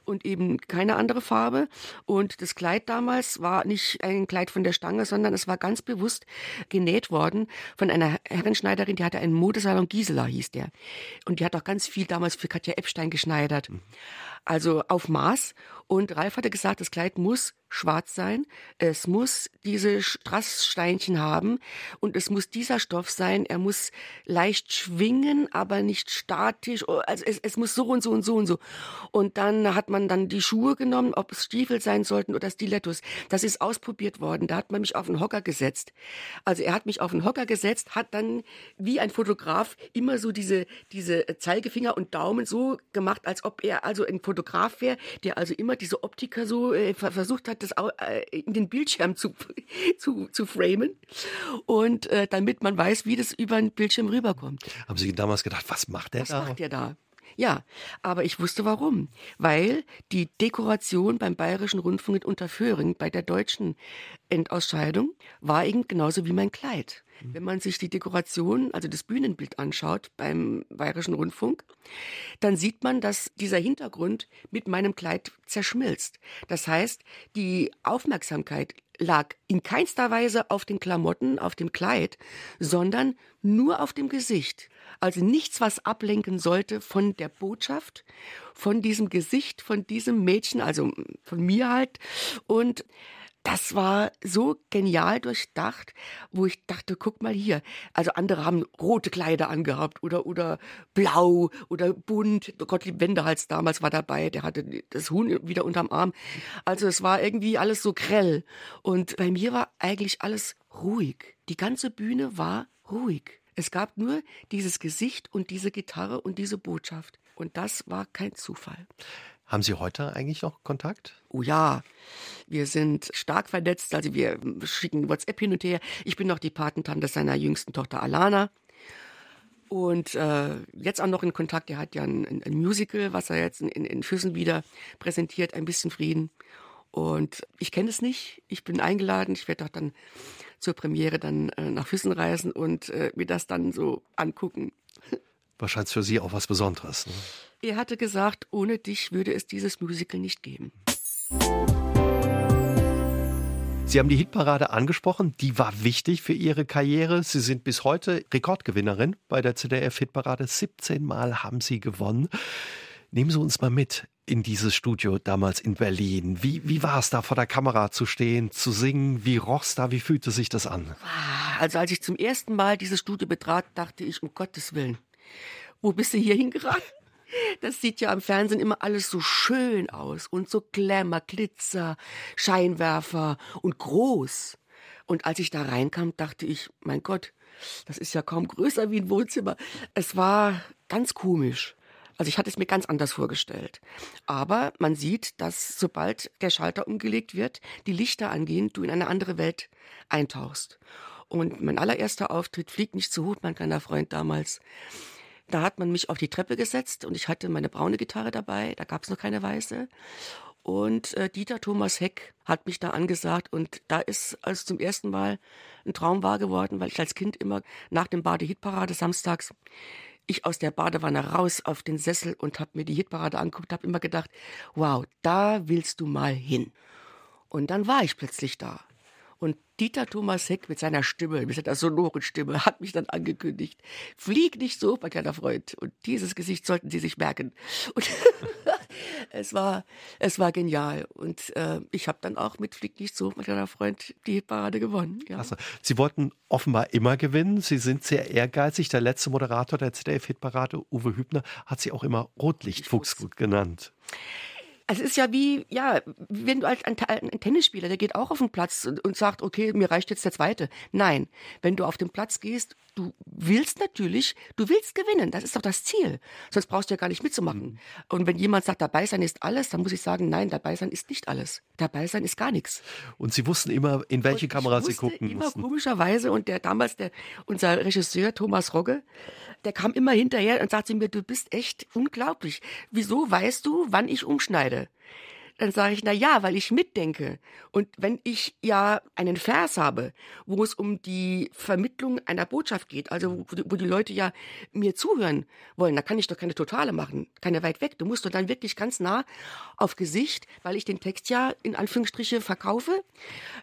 Und eben keine andere Farbe. Und das Kleid damals war nicht ein Kleid von der Stange, sondern es war ganz bewusst genäht worden von einer Herrenschneiderin, die hatte einen Modesalon, Gisela hieß der. Und die hat auch ganz viel damals für Katja Epstein geschneidert. Mhm. Also auf Maß. Und Ralf hatte gesagt, das Kleid muss schwarz sein. Es muss diese Strasssteinchen haben und es muss dieser Stoff sein. Er muss leicht schwingen, aber nicht statisch. Oh, also es, es muss so und so und so und so. Und dann hat man dann die Schuhe genommen, ob es Stiefel sein sollten oder Stilettos. Das ist ausprobiert worden. Da hat man mich auf den Hocker gesetzt. Also er hat mich auf den Hocker gesetzt, hat dann wie ein Fotograf immer so diese, diese Zeigefinger und Daumen so gemacht, als ob er also ein Fotograf wäre, der also immer diese Optiker so äh, versucht hat, das äh, in den Bildschirm zu, zu, zu framen und äh, damit man weiß, wie das über den Bildschirm rüberkommt. Haben Sie damals gedacht, was macht der was da? Was macht der da? Ja, aber ich wusste warum. Weil die Dekoration beim Bayerischen Rundfunk in Unterföhring bei der deutschen Endausscheidung war eben genauso wie mein Kleid. Mhm. Wenn man sich die Dekoration, also das Bühnenbild anschaut beim Bayerischen Rundfunk, dann sieht man, dass dieser Hintergrund mit meinem Kleid zerschmilzt. Das heißt, die Aufmerksamkeit lag in keinster Weise auf den Klamotten, auf dem Kleid, sondern nur auf dem Gesicht. Also nichts, was ablenken sollte von der Botschaft, von diesem Gesicht, von diesem Mädchen, also von mir halt. Und das war so genial durchdacht, wo ich dachte, guck mal hier. Also andere haben rote Kleider angehabt oder, oder blau oder bunt. Gottlieb Wendehals damals war dabei, der hatte das Huhn wieder unterm Arm. Also es war irgendwie alles so grell. Und bei mir war eigentlich alles ruhig. Die ganze Bühne war ruhig. Es gab nur dieses Gesicht und diese Gitarre und diese Botschaft. Und das war kein Zufall. Haben Sie heute eigentlich noch Kontakt? Oh ja, wir sind stark vernetzt, also wir schicken WhatsApp hin und her. Ich bin noch die Patentante seiner jüngsten Tochter Alana. Und äh, jetzt auch noch in Kontakt, er hat ja ein, ein Musical, was er jetzt in, in Füssen wieder präsentiert, ein bisschen Frieden. Und ich kenne es nicht, ich bin eingeladen, ich werde auch dann zur Premiere dann äh, nach Füssen reisen und äh, mir das dann so angucken. Wahrscheinlich für Sie auch was Besonderes. Ne? Er hatte gesagt, ohne dich würde es dieses Musical nicht geben. Sie haben die Hitparade angesprochen, die war wichtig für Ihre Karriere. Sie sind bis heute Rekordgewinnerin bei der ZDF-Hitparade. 17 Mal haben Sie gewonnen. Nehmen Sie uns mal mit in dieses Studio damals in Berlin. Wie, wie war es da vor der Kamera zu stehen, zu singen? Wie roch's da? Wie fühlte sich das an? Also als ich zum ersten Mal dieses Studio betrat, dachte ich, um Gottes Willen, wo bist du hier hingeraten? Das sieht ja am Fernsehen immer alles so schön aus und so Glamour, Glitzer, Scheinwerfer und groß. Und als ich da reinkam, dachte ich, mein Gott, das ist ja kaum größer wie ein Wohnzimmer. Es war ganz komisch. Also ich hatte es mir ganz anders vorgestellt. Aber man sieht, dass sobald der Schalter umgelegt wird, die Lichter angehen, du in eine andere Welt eintauchst. Und mein allererster Auftritt fliegt nicht zu hoch, mein kleiner Freund damals. Da hat man mich auf die Treppe gesetzt und ich hatte meine braune Gitarre dabei, da gab es noch keine weiße. Und äh, Dieter Thomas Heck hat mich da angesagt und da ist also zum ersten Mal ein Traum wahr geworden, weil ich als Kind immer nach dem Bade-Hitparade samstags ich aus der Badewanne raus auf den Sessel und habe mir die Hitparade angeguckt, habe immer gedacht, wow, da willst du mal hin. Und dann war ich plötzlich da. Und Dieter Thomas Heck mit seiner Stimme, mit seiner sonoren Stimme, hat mich dann angekündigt, flieg nicht so, mein kleiner Freund. Und dieses Gesicht sollten Sie sich merken. Und es war, es war genial. Und äh, ich habe dann auch mit Flieg nicht so, mein kleiner Freund, die Parade gewonnen. Ja. Also, Sie wollten offenbar immer gewinnen. Sie sind sehr ehrgeizig. Der letzte Moderator der ZDF-Hitparade, Uwe Hübner, hat Sie auch immer Rotlichtfuchs genannt. Also es ist ja wie, ja, wenn du als ein, ein Tennisspieler, der geht auch auf den Platz und, und, sagt, okay, mir reicht jetzt der zweite. Nein, wenn du auf den Platz gehst, du willst natürlich, du willst gewinnen. Das ist doch das Ziel. Sonst brauchst du ja gar nicht mitzumachen. Mhm. Und wenn jemand sagt, dabei sein ist alles, dann muss ich sagen, nein, dabei sein ist nicht alles. Dabei sein ist gar nichts. Und Sie wussten immer, in welche Kamera Sie gucken immer mussten. komischerweise und der damals der unser Regisseur Thomas Rogge, der kam immer hinterher und sagte mir, du bist echt unglaublich. Wieso weißt du, wann ich umschneide? Dann sage ich, na ja, weil ich mitdenke. Und wenn ich ja einen Vers habe, wo es um die Vermittlung einer Botschaft geht, also wo, wo die Leute ja mir zuhören wollen, da kann ich doch keine Totale machen, keine weit weg. Du musst doch dann wirklich ganz nah auf Gesicht, weil ich den Text ja in Anführungsstriche verkaufe.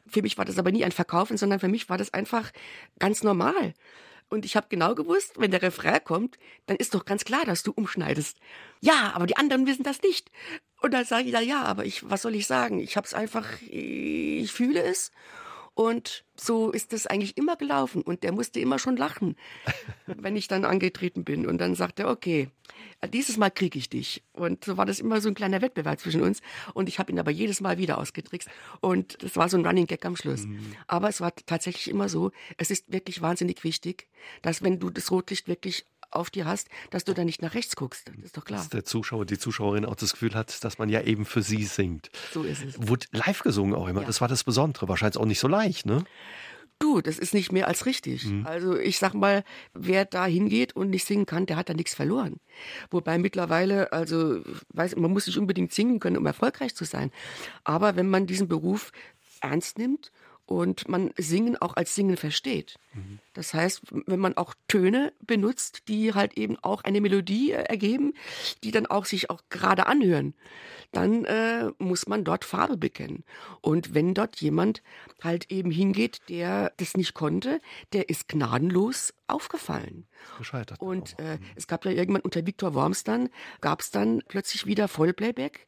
Für mich war das aber nie ein Verkaufen, sondern für mich war das einfach ganz normal. Und ich habe genau gewusst, wenn der Refrain kommt, dann ist doch ganz klar, dass du umschneidest. Ja, aber die anderen wissen das nicht. Und dann sage ich, ja, ja, aber ich, was soll ich sagen? Ich habe es einfach, ich fühle es und so ist das eigentlich immer gelaufen. Und der musste immer schon lachen, wenn ich dann angetreten bin. Und dann sagte er, okay, dieses Mal kriege ich dich. Und so war das immer so ein kleiner Wettbewerb zwischen uns. Und ich habe ihn aber jedes Mal wieder ausgetrickst. Und das war so ein Running Gag am Schluss. Mhm. Aber es war tatsächlich immer so, es ist wirklich wahnsinnig wichtig, dass wenn du das Rotlicht wirklich auf dir hast, dass du da nicht nach rechts guckst. Das ist doch klar. Dass der Zuschauer, die Zuschauerin auch das Gefühl hat, dass man ja eben für sie singt. So ist es. Wurde live gesungen auch immer. Ja. Das war das Besondere. Wahrscheinlich auch nicht so leicht, ne? Du, das ist nicht mehr als richtig. Mhm. Also ich sag mal, wer da hingeht und nicht singen kann, der hat da nichts verloren. Wobei mittlerweile, also weiß, man muss nicht unbedingt singen können, um erfolgreich zu sein. Aber wenn man diesen Beruf ernst nimmt und man Singen auch als Singen versteht. Mhm. Das heißt, wenn man auch Töne benutzt, die halt eben auch eine Melodie äh, ergeben, die dann auch sich auch gerade anhören, dann äh, muss man dort Farbe bekennen. Und wenn dort jemand halt eben hingeht, der das nicht konnte, der ist gnadenlos aufgefallen. Gescheitert. Und äh, es gab ja irgendwann unter Viktor Worms dann, gab es dann plötzlich wieder Vollplayback.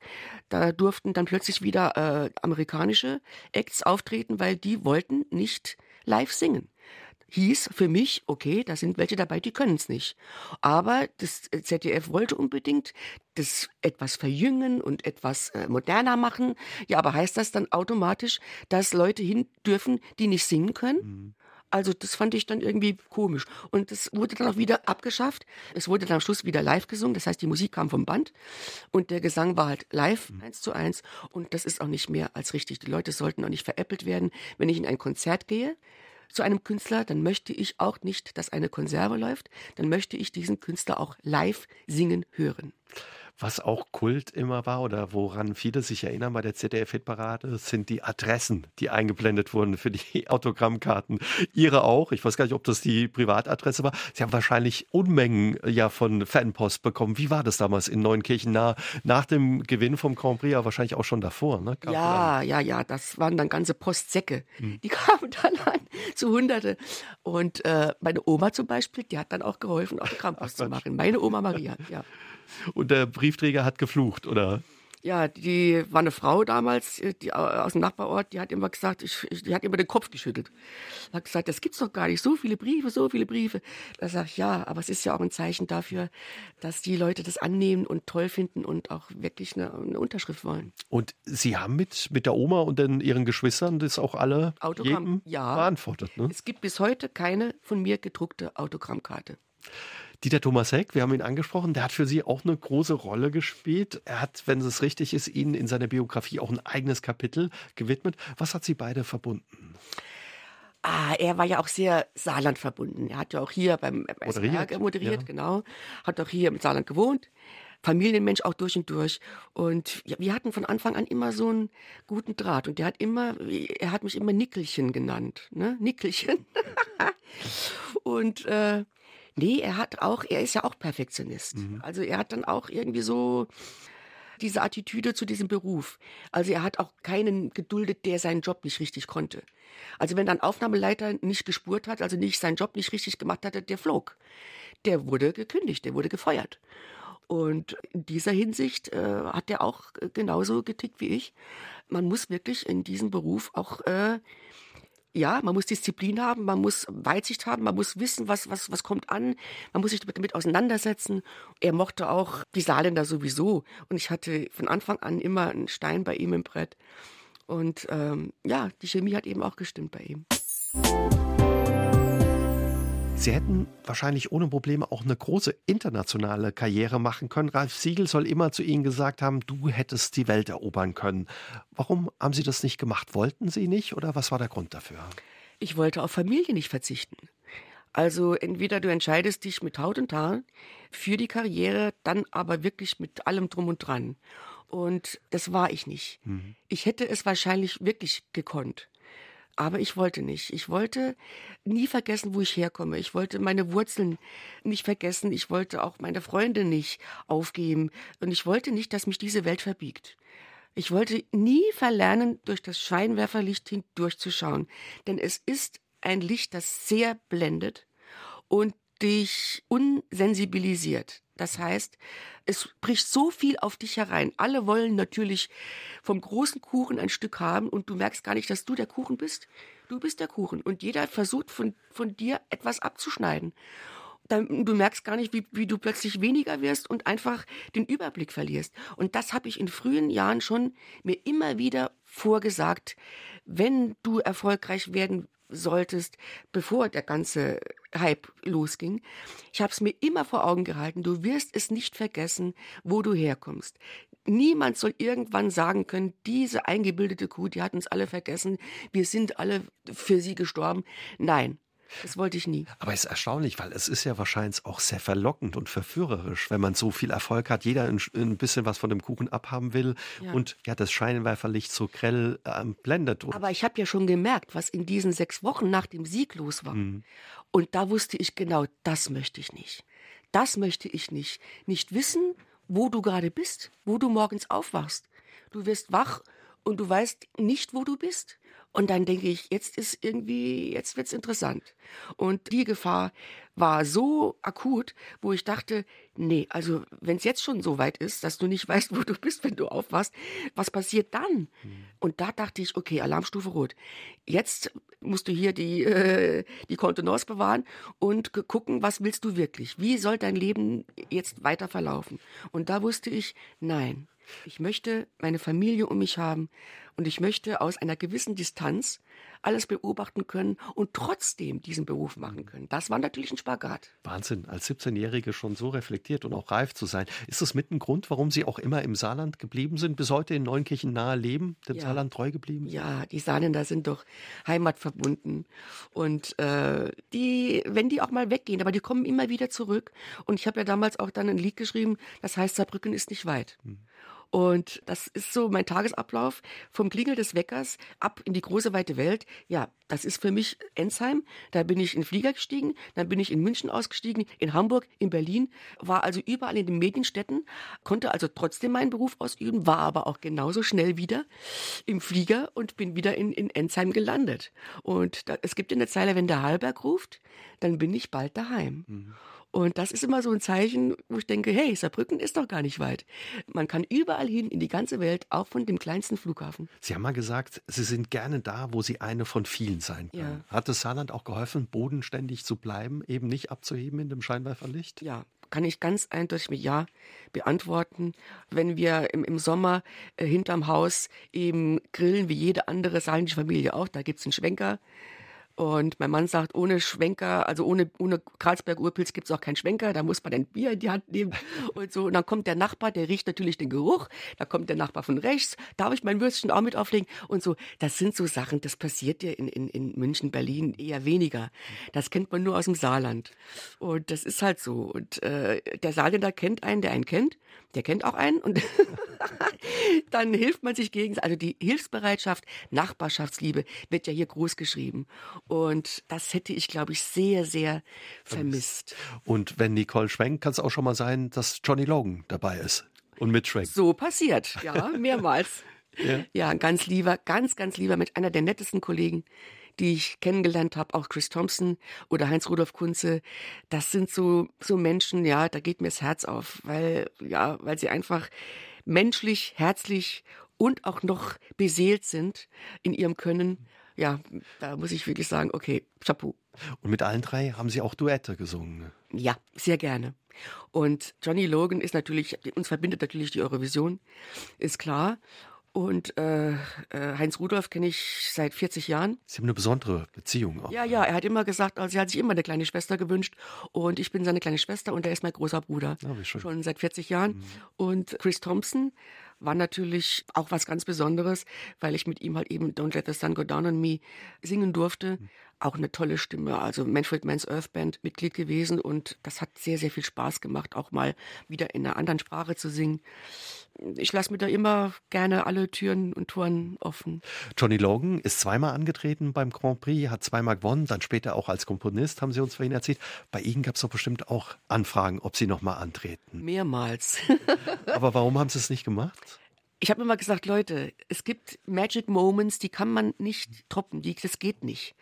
Da durften dann plötzlich wieder äh, amerikanische Acts auftreten, weil die wollten nicht live singen hieß für mich, okay, da sind welche dabei, die können es nicht. Aber das ZDF wollte unbedingt das etwas verjüngen und etwas äh, moderner machen. Ja, aber heißt das dann automatisch, dass Leute hin dürfen, die nicht singen können? Mhm. Also das fand ich dann irgendwie komisch. Und das wurde dann auch wieder abgeschafft. Es wurde dann am Schluss wieder live gesungen. Das heißt, die Musik kam vom Band und der Gesang war halt live, mhm. eins zu eins. Und das ist auch nicht mehr als richtig. Die Leute sollten auch nicht veräppelt werden. Wenn ich in ein Konzert gehe, zu einem Künstler, dann möchte ich auch nicht, dass eine Konserve läuft, dann möchte ich diesen Künstler auch live singen hören. Was auch Kult immer war oder woran viele sich erinnern bei der ZDF-Hitparade, sind die Adressen, die eingeblendet wurden für die Autogrammkarten. Ihre auch. Ich weiß gar nicht, ob das die Privatadresse war. Sie haben wahrscheinlich Unmengen ja von Fanpost bekommen. Wie war das damals in Neunkirchen nah, nach dem Gewinn vom Grand Prix, ja wahrscheinlich auch schon davor? Ne? ja, ja, ja. Das waren dann ganze Postsäcke. Hm. Die kamen dann an zu Hunderte. Und äh, meine Oma zum Beispiel, die hat dann auch geholfen, Autogrammpost zu machen. Meine Oma Maria, ja. Und der Briefträger hat geflucht, oder? Ja, die war eine Frau damals, die aus dem Nachbarort, die hat immer gesagt, ich, die hat immer den Kopf geschüttelt. Hat gesagt, das gibt's doch gar nicht, so viele Briefe, so viele Briefe. Da sag ich, ja, aber es ist ja auch ein Zeichen dafür, dass die Leute das annehmen und toll finden und auch wirklich eine, eine Unterschrift wollen. Und Sie haben mit, mit der Oma und den, Ihren Geschwistern das auch alle Autogramm, ja. beantwortet, ne? Es gibt bis heute keine von mir gedruckte Autogrammkarte. Dieter Thomas Heck, wir haben ihn angesprochen, der hat für Sie auch eine große Rolle gespielt. Er hat, wenn es richtig ist, Ihnen in seiner Biografie auch ein eigenes Kapitel gewidmet. Was hat Sie beide verbunden? Ah, er war ja auch sehr Saarland verbunden. Er hat ja auch hier beim moderiert, moderiert, ja. genau. Hat auch hier im Saarland gewohnt. Familienmensch auch durch und durch. Und wir hatten von Anfang an immer so einen guten Draht. Und der hat immer, er hat mich immer Nickelchen genannt. Ne? Nickelchen. und äh, Nee, er hat auch, er ist ja auch Perfektionist. Mhm. Also er hat dann auch irgendwie so diese Attitüde zu diesem Beruf. Also er hat auch keinen geduldet, der seinen Job nicht richtig konnte. Also wenn dann Aufnahmeleiter nicht gespurt hat, also nicht seinen Job nicht richtig gemacht hatte, der flog. Der wurde gekündigt, der wurde gefeuert. Und in dieser Hinsicht äh, hat er auch genauso getickt wie ich. Man muss wirklich in diesem Beruf auch äh, ja, man muss Disziplin haben, man muss Weitsicht haben, man muss wissen, was, was, was kommt an, man muss sich damit auseinandersetzen. Er mochte auch die Saarländer sowieso. Und ich hatte von Anfang an immer einen Stein bei ihm im Brett. Und ähm, ja, die Chemie hat eben auch gestimmt bei ihm. Sie hätten wahrscheinlich ohne Probleme auch eine große internationale Karriere machen können. Ralf Siegel soll immer zu Ihnen gesagt haben, du hättest die Welt erobern können. Warum haben Sie das nicht gemacht? Wollten Sie nicht oder was war der Grund dafür? Ich wollte auf Familie nicht verzichten. Also entweder du entscheidest dich mit Haut und Haar für die Karriere, dann aber wirklich mit allem drum und dran. Und das war ich nicht. Mhm. Ich hätte es wahrscheinlich wirklich gekonnt. Aber ich wollte nicht. Ich wollte nie vergessen, wo ich herkomme. Ich wollte meine Wurzeln nicht vergessen. Ich wollte auch meine Freunde nicht aufgeben. Und ich wollte nicht, dass mich diese Welt verbiegt. Ich wollte nie verlernen, durch das Scheinwerferlicht hindurchzuschauen. Denn es ist ein Licht, das sehr blendet und dich unsensibilisiert. Das heißt, es bricht so viel auf dich herein. Alle wollen natürlich vom großen Kuchen ein Stück haben und du merkst gar nicht, dass du der Kuchen bist. Du bist der Kuchen und jeder versucht von, von dir etwas abzuschneiden. Dann, du merkst gar nicht, wie, wie du plötzlich weniger wirst und einfach den Überblick verlierst. Und das habe ich in frühen Jahren schon mir immer wieder vorgesagt. Wenn du erfolgreich werden solltest, bevor der ganze Hype losging. Ich habe es mir immer vor Augen gehalten, du wirst es nicht vergessen, wo du herkommst. Niemand soll irgendwann sagen können, diese eingebildete Kuh, die hat uns alle vergessen, wir sind alle für sie gestorben. Nein, das wollte ich nie. Aber es ist erstaunlich, weil es ist ja wahrscheinlich auch sehr verlockend und verführerisch, wenn man so viel Erfolg hat, jeder ein, ein bisschen was von dem Kuchen abhaben will ja. und ja das Scheinwerferlicht so grell äh, blendet. Aber ich habe ja schon gemerkt, was in diesen sechs Wochen nach dem Sieg los war. Mhm. Und da wusste ich genau, das möchte ich nicht. Das möchte ich nicht. Nicht wissen, wo du gerade bist, wo du morgens aufwachst. Du wirst wach und du weißt nicht, wo du bist. Und dann denke ich, jetzt ist irgendwie, jetzt wird's interessant. Und die Gefahr war so akut, wo ich dachte, nee, also wenn es jetzt schon so weit ist, dass du nicht weißt, wo du bist, wenn du aufwachst, was passiert dann? Mhm. Und da dachte ich, okay, Alarmstufe rot. Jetzt musst du hier die äh, die Kontenance bewahren und gucken, was willst du wirklich? Wie soll dein Leben jetzt weiter verlaufen? Und da wusste ich, nein, ich möchte meine Familie um mich haben und ich möchte aus einer gewissen Distanz alles beobachten können und trotzdem diesen Beruf machen können. Das war natürlich ein Spagat. Wahnsinn, als 17-Jährige schon so reflektiert und auch reif zu sein. Ist das mit ein Grund, warum Sie auch immer im Saarland geblieben sind, bis heute in Neunkirchen nahe leben, dem ja. Saarland treu geblieben? Ja, die Saarländer sind doch heimatverbunden. Und äh, die, wenn die auch mal weggehen, aber die kommen immer wieder zurück. Und ich habe ja damals auch dann ein Lied geschrieben, das heißt, Saarbrücken ist nicht weit. Hm. Und das ist so mein Tagesablauf vom Klingel des Weckers ab in die große weite Welt. Ja, das ist für mich Ensheim. Da bin ich in den Flieger gestiegen, dann bin ich in München ausgestiegen, in Hamburg, in Berlin, war also überall in den Medienstädten, konnte also trotzdem meinen Beruf ausüben, war aber auch genauso schnell wieder im Flieger und bin wieder in, in Ensheim gelandet. Und da, es gibt in der Zeile, wenn der Hallberg ruft, dann bin ich bald daheim. Mhm. Und das ist immer so ein Zeichen, wo ich denke, hey, Saarbrücken ist doch gar nicht weit. Man kann überall hin in die ganze Welt, auch von dem kleinsten Flughafen. Sie haben mal gesagt, Sie sind gerne da, wo Sie eine von vielen sein können. Ja. Hat es Saarland auch geholfen, bodenständig zu bleiben, eben nicht abzuheben in dem Scheinwerferlicht? Ja, kann ich ganz eindeutig mit Ja beantworten. Wenn wir im, im Sommer äh, hinterm Haus eben grillen, wie jede andere saarländische Familie auch, da gibt es einen Schwenker, und mein Mann sagt, ohne Schwenker, also ohne, ohne Karlsberg-Urpilz gibt's auch keinen Schwenker, da muss man ein Bier in die Hand nehmen und so. Und dann kommt der Nachbar, der riecht natürlich den Geruch, da kommt der Nachbar von rechts, darf ich mein Würstchen auch mit auflegen und so. Das sind so Sachen, das passiert ja in, in, in München, Berlin eher weniger. Das kennt man nur aus dem Saarland. Und das ist halt so. Und äh, der Saarländer kennt einen, der einen kennt, der kennt auch einen und dann hilft man sich gegenseitig. Also die Hilfsbereitschaft, Nachbarschaftsliebe wird ja hier groß geschrieben. Und das hätte ich, glaube ich, sehr, sehr vermisst. Und wenn Nicole schwenkt, kann es auch schon mal sein, dass Johnny Logan dabei ist und mitschwenkt. So passiert, ja, mehrmals. ja. ja, ganz lieber, ganz, ganz lieber mit einer der nettesten Kollegen die ich kennengelernt habe, auch Chris Thompson oder Heinz-Rudolf Kunze, das sind so, so Menschen, ja, da geht mir das Herz auf, weil, ja, weil sie einfach menschlich, herzlich und auch noch beseelt sind in ihrem Können ja, da muss ich wirklich sagen, okay, Chapeau. Und mit allen drei haben Sie auch Duette gesungen? Ja, sehr gerne. Und Johnny Logan ist natürlich, uns verbindet natürlich die Eurovision, ist klar. Und äh, äh, Heinz Rudolf kenne ich seit 40 Jahren. Sie haben eine besondere Beziehung auch. Ja, ja, er hat immer gesagt, also er hat sich immer eine kleine Schwester gewünscht und ich bin seine kleine Schwester und er ist mein großer Bruder. Ja, schon. schon seit 40 Jahren. Mhm. Und Chris Thompson war natürlich auch was ganz Besonderes, weil ich mit ihm halt eben Don't Let the Sun Go Down on Me singen durfte. Mhm. Auch eine tolle Stimme, also Manfred Mann's Earth Band Mitglied gewesen und das hat sehr, sehr viel Spaß gemacht, auch mal wieder in einer anderen Sprache zu singen. Ich lasse mir da immer gerne alle Türen und Toren offen. Johnny Logan ist zweimal angetreten beim Grand Prix, hat zweimal gewonnen, dann später auch als Komponist, haben Sie uns vorhin erzählt. Bei Ihnen gab es doch bestimmt auch Anfragen, ob Sie nochmal antreten. Mehrmals. Aber warum haben Sie es nicht gemacht? Ich habe immer gesagt, Leute, es gibt Magic Moments, die kann man nicht toppen, die, das geht nicht.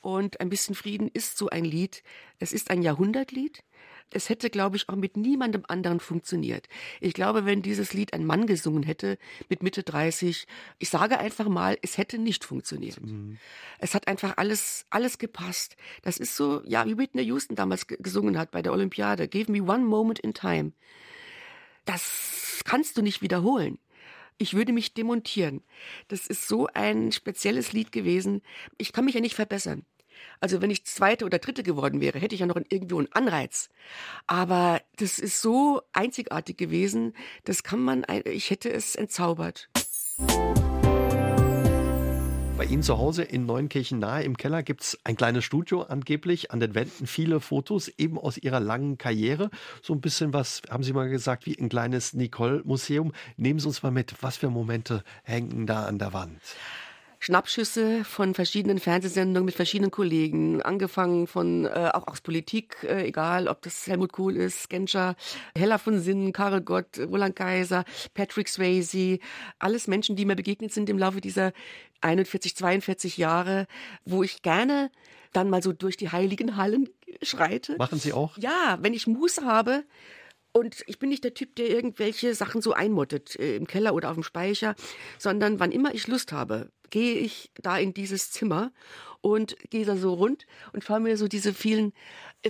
Und ein bisschen Frieden ist so ein Lied. Es ist ein Jahrhundertlied. Es hätte, glaube ich, auch mit niemandem anderen funktioniert. Ich glaube, wenn dieses Lied ein Mann gesungen hätte, mit Mitte 30, ich sage einfach mal, es hätte nicht funktioniert. Mhm. Es hat einfach alles, alles gepasst. Das ist so, ja, wie Whitney Houston damals gesungen hat bei der Olympiade. Give me one moment in time. Das kannst du nicht wiederholen. Ich würde mich demontieren. Das ist so ein spezielles Lied gewesen. Ich kann mich ja nicht verbessern. Also wenn ich zweite oder dritte geworden wäre, hätte ich ja noch irgendwo einen Anreiz. Aber das ist so einzigartig gewesen, das kann man, ich hätte es entzaubert. Bei Ihnen zu Hause in Neunkirchen nahe im Keller gibt es ein kleines Studio angeblich, an den Wänden viele Fotos eben aus Ihrer langen Karriere. So ein bisschen was, haben Sie mal gesagt, wie ein kleines Nicole-Museum. Nehmen Sie uns mal mit, was für Momente hängen da an der Wand? Schnappschüsse von verschiedenen Fernsehsendungen mit verschiedenen Kollegen, angefangen von äh, auch aus Politik, äh, egal ob das Helmut Kohl ist, Genscher, Hella von Sinnen, Karel Gott, Roland Kaiser, Patrick Swayze, alles Menschen, die mir begegnet sind im Laufe dieser 41, 42 Jahre, wo ich gerne dann mal so durch die heiligen Hallen schreite. Machen Sie auch? Ja, wenn ich Muße habe, und ich bin nicht der Typ, der irgendwelche Sachen so einmottet äh, im Keller oder auf dem Speicher, sondern wann immer ich Lust habe, gehe ich da in dieses Zimmer und gehe da so rund und schaue mir so diese vielen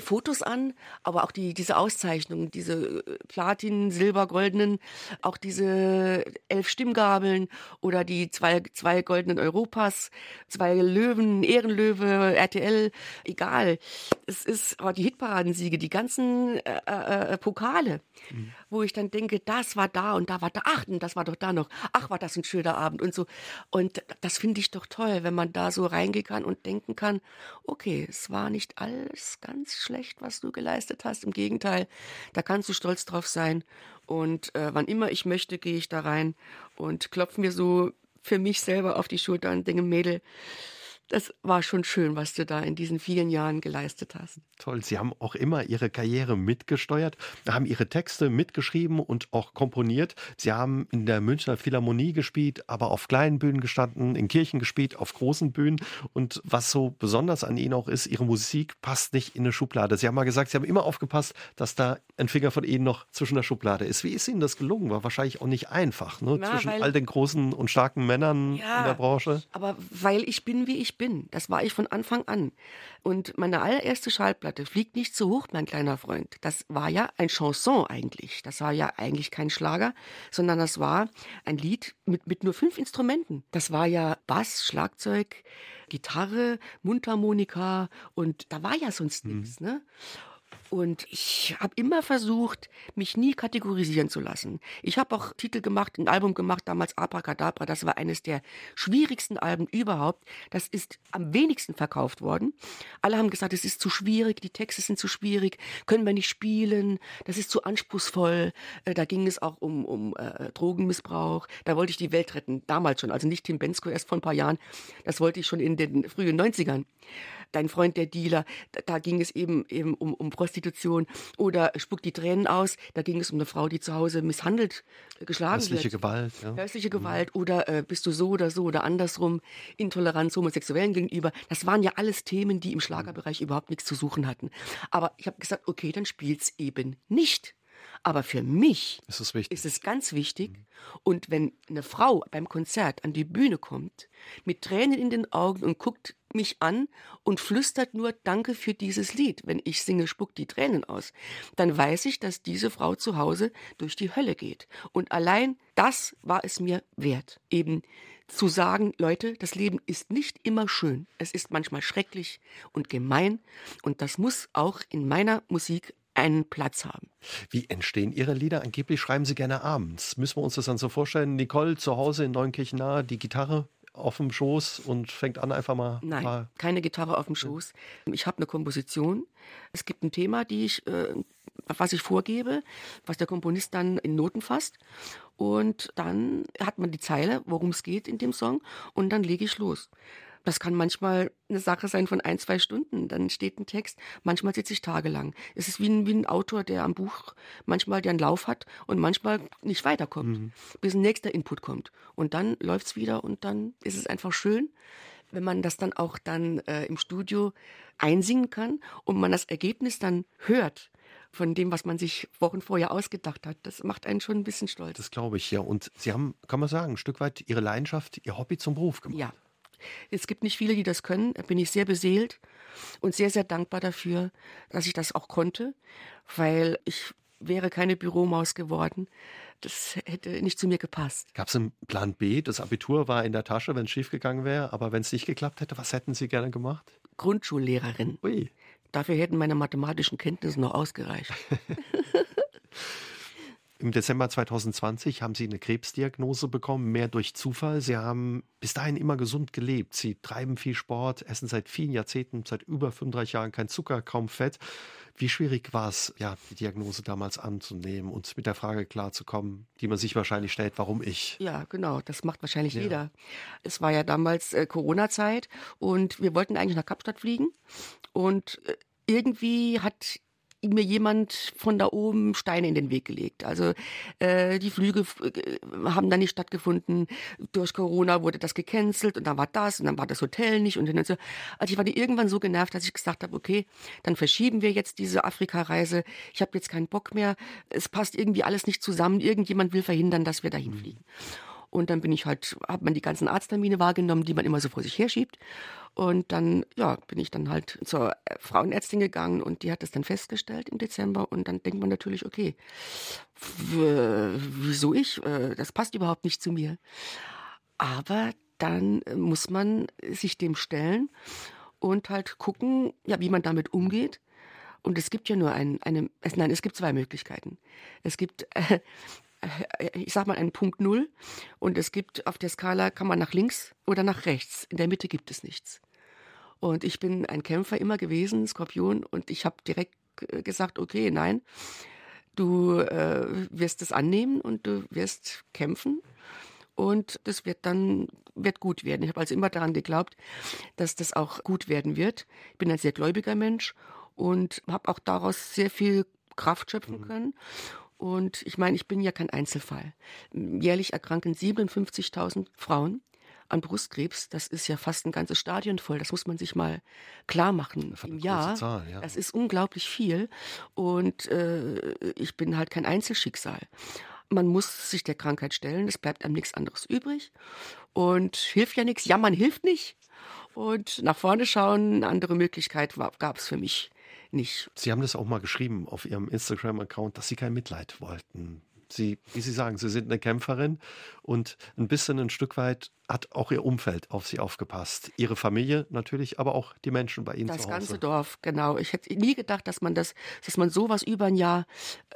Fotos an, aber auch die, diese Auszeichnungen, diese äh, Platin, Silber, Goldenen, auch diese elf Stimmgabeln oder die zwei, zwei goldenen Europas, zwei Löwen, Ehrenlöwe, RTL, egal. Es ist oh, die Hitparadensiege, die ganzen äh, äh, äh, Pokale, mhm. wo ich dann denke, das war da und da war da, ach, und das war doch da noch, ach, war das ein schöner Abend und so. Und das finde ich doch toll, wenn man da so reingehen kann und denken kann, okay, es war nicht alles ganz schlecht, was du geleistet hast. Im Gegenteil, da kannst du stolz drauf sein. Und äh, wann immer ich möchte, gehe ich da rein und klopfe mir so für mich selber auf die Schulter und denke, Mädel, das war schon schön, was du da in diesen vielen Jahren geleistet hast. Toll, Sie haben auch immer Ihre Karriere mitgesteuert, haben Ihre Texte mitgeschrieben und auch komponiert. Sie haben in der Münchner Philharmonie gespielt, aber auf kleinen Bühnen gestanden, in Kirchen gespielt, auf großen Bühnen. Und was so besonders an Ihnen auch ist, Ihre Musik passt nicht in eine Schublade. Sie haben mal gesagt, Sie haben immer aufgepasst, dass da ein Finger von Ihnen noch zwischen der Schublade ist. Wie ist Ihnen das gelungen? War wahrscheinlich auch nicht einfach, ne? Na, zwischen all den großen und starken Männern ja, in der Branche. Aber weil ich bin, wie ich ich bin. Das war ich von Anfang an. Und meine allererste Schallplatte, Fliegt nicht zu hoch, mein kleiner Freund, das war ja ein Chanson eigentlich. Das war ja eigentlich kein Schlager, sondern das war ein Lied mit, mit nur fünf Instrumenten. Das war ja Bass, Schlagzeug, Gitarre, Mundharmonika und da war ja sonst mhm. nichts. Ne? Und ich habe immer versucht, mich nie kategorisieren zu lassen. Ich habe auch Titel gemacht, ein Album gemacht, damals Abracadabra. Das war eines der schwierigsten Alben überhaupt. Das ist am wenigsten verkauft worden. Alle haben gesagt, es ist zu schwierig, die Texte sind zu schwierig, können wir nicht spielen, das ist zu anspruchsvoll. Äh, da ging es auch um, um äh, Drogenmissbrauch. Da wollte ich die Welt retten, damals schon. Also nicht Tim Bensko, erst vor ein paar Jahren. Das wollte ich schon in den frühen 90ern dein Freund der Dealer, da, da ging es eben eben um, um Prostitution oder spuckt die Tränen aus, da ging es um eine Frau, die zu Hause misshandelt, äh, geschlagen Häusliche wird. Gewalt, ja. Häusliche Gewalt mhm. oder äh, bist du so oder so oder andersrum, Intoleranz Homosexuellen gegenüber. Das waren ja alles Themen, die im Schlagerbereich überhaupt nichts zu suchen hatten. Aber ich habe gesagt, okay, dann spiel's eben nicht. Aber für mich ist es, wichtig. ist es ganz wichtig. Mhm. Und wenn eine Frau beim Konzert an die Bühne kommt, mit Tränen in den Augen und guckt mich an und flüstert nur Danke für dieses Lied, wenn ich singe, spuckt die Tränen aus, dann weiß ich, dass diese Frau zu Hause durch die Hölle geht. Und allein das war es mir wert, eben zu sagen, Leute, das Leben ist nicht immer schön. Es ist manchmal schrecklich und gemein. Und das muss auch in meiner Musik einen Platz haben. Wie entstehen Ihre Lieder? Angeblich schreiben Sie gerne abends. Müssen wir uns das dann so vorstellen? Nicole zu Hause in Neunkirchen die Gitarre auf dem Schoß und fängt an einfach mal. Nein, mal keine Gitarre auf dem Schoß. Ich habe eine Komposition. Es gibt ein Thema, die ich, äh, was ich vorgebe, was der Komponist dann in Noten fasst. Und dann hat man die Zeile, worum es geht in dem Song, und dann lege ich los. Das kann manchmal eine Sache sein von ein, zwei Stunden. Dann steht ein Text. Manchmal sitze ich tagelang. Es ist wie ein, wie ein Autor, der am Buch manchmal den Lauf hat und manchmal nicht weiterkommt, mhm. bis ein nächster Input kommt. Und dann läuft's wieder und dann ist es einfach schön, wenn man das dann auch dann äh, im Studio einsingen kann und man das Ergebnis dann hört von dem, was man sich Wochen vorher ausgedacht hat. Das macht einen schon ein bisschen stolz. Das glaube ich, ja. Und Sie haben, kann man sagen, ein Stück weit Ihre Leidenschaft, Ihr Hobby zum Beruf gemacht. Ja, es gibt nicht viele, die das können. Da bin ich sehr beseelt und sehr, sehr dankbar dafür, dass ich das auch konnte, weil ich wäre keine Büromaus geworden. Das hätte nicht zu mir gepasst. Gab es einen Plan B? Das Abitur war in der Tasche, wenn es schiefgegangen wäre. Aber wenn es nicht geklappt hätte, was hätten Sie gerne gemacht? Grundschullehrerin. Ui. Dafür hätten meine mathematischen Kenntnisse noch ausgereicht. Im Dezember 2020 haben Sie eine Krebsdiagnose bekommen, mehr durch Zufall. Sie haben bis dahin immer gesund gelebt. Sie treiben viel Sport, essen seit vielen Jahrzehnten, seit über 35 Jahren kein Zucker, kaum Fett. Wie schwierig war es, ja, die Diagnose damals anzunehmen und mit der Frage klarzukommen, die man sich wahrscheinlich stellt, warum ich? Ja, genau, das macht wahrscheinlich ja. jeder. Es war ja damals äh, Corona-Zeit und wir wollten eigentlich nach Kapstadt fliegen und äh, irgendwie hat mir jemand von da oben Steine in den Weg gelegt. Also äh, die Flüge äh, haben dann nicht stattgefunden. Durch Corona wurde das gecancelt und dann war das und dann war das Hotel nicht und dann so. Also ich war irgendwann so genervt, dass ich gesagt habe, okay, dann verschieben wir jetzt diese Afrika-Reise. Ich habe jetzt keinen Bock mehr. Es passt irgendwie alles nicht zusammen. Irgendjemand will verhindern, dass wir dahin mhm. Und dann bin ich halt, hat man die ganzen Arzttermine wahrgenommen, die man immer so vor sich herschiebt. Und dann, ja, bin ich dann halt zur äh, Frauenärztin gegangen und die hat das dann festgestellt im Dezember. Und dann denkt man natürlich, okay, wieso ich? Äh, das passt überhaupt nicht zu mir. Aber dann muss man sich dem stellen und halt gucken, ja, wie man damit umgeht. Und es gibt ja nur ein, eine, nein, es gibt zwei Möglichkeiten. Es gibt, äh, ich sag mal, einen Punkt Null und es gibt auf der Skala, kann man nach links oder nach rechts. In der Mitte gibt es nichts. Und ich bin ein Kämpfer immer gewesen, Skorpion, und ich habe direkt gesagt, okay, nein, du äh, wirst es annehmen und du wirst kämpfen und das wird dann wird gut werden. Ich habe also immer daran geglaubt, dass das auch gut werden wird. Ich bin ein sehr gläubiger Mensch und habe auch daraus sehr viel Kraft schöpfen mhm. können. Und ich meine, ich bin ja kein Einzelfall. Jährlich erkranken 57.000 Frauen an Brustkrebs, das ist ja fast ein ganzes Stadion voll. Das muss man sich mal klar machen im Jahr. Zahl, ja. Das ist unglaublich viel. Und äh, ich bin halt kein Einzelschicksal. Man muss sich der Krankheit stellen, es bleibt einem nichts anderes übrig. Und hilft ja nichts. Ja, man hilft nicht. Und nach vorne schauen, eine andere Möglichkeit gab es für mich nicht. Sie haben das auch mal geschrieben auf Ihrem Instagram-Account, dass Sie kein Mitleid wollten. Sie, wie Sie sagen, Sie sind eine Kämpferin und ein bisschen ein Stück weit hat auch ihr Umfeld auf sie aufgepasst. Ihre Familie natürlich, aber auch die Menschen bei Ihnen das zu Hause. Das ganze Dorf, genau. Ich hätte nie gedacht, dass man das, dass man sowas über ein Jahr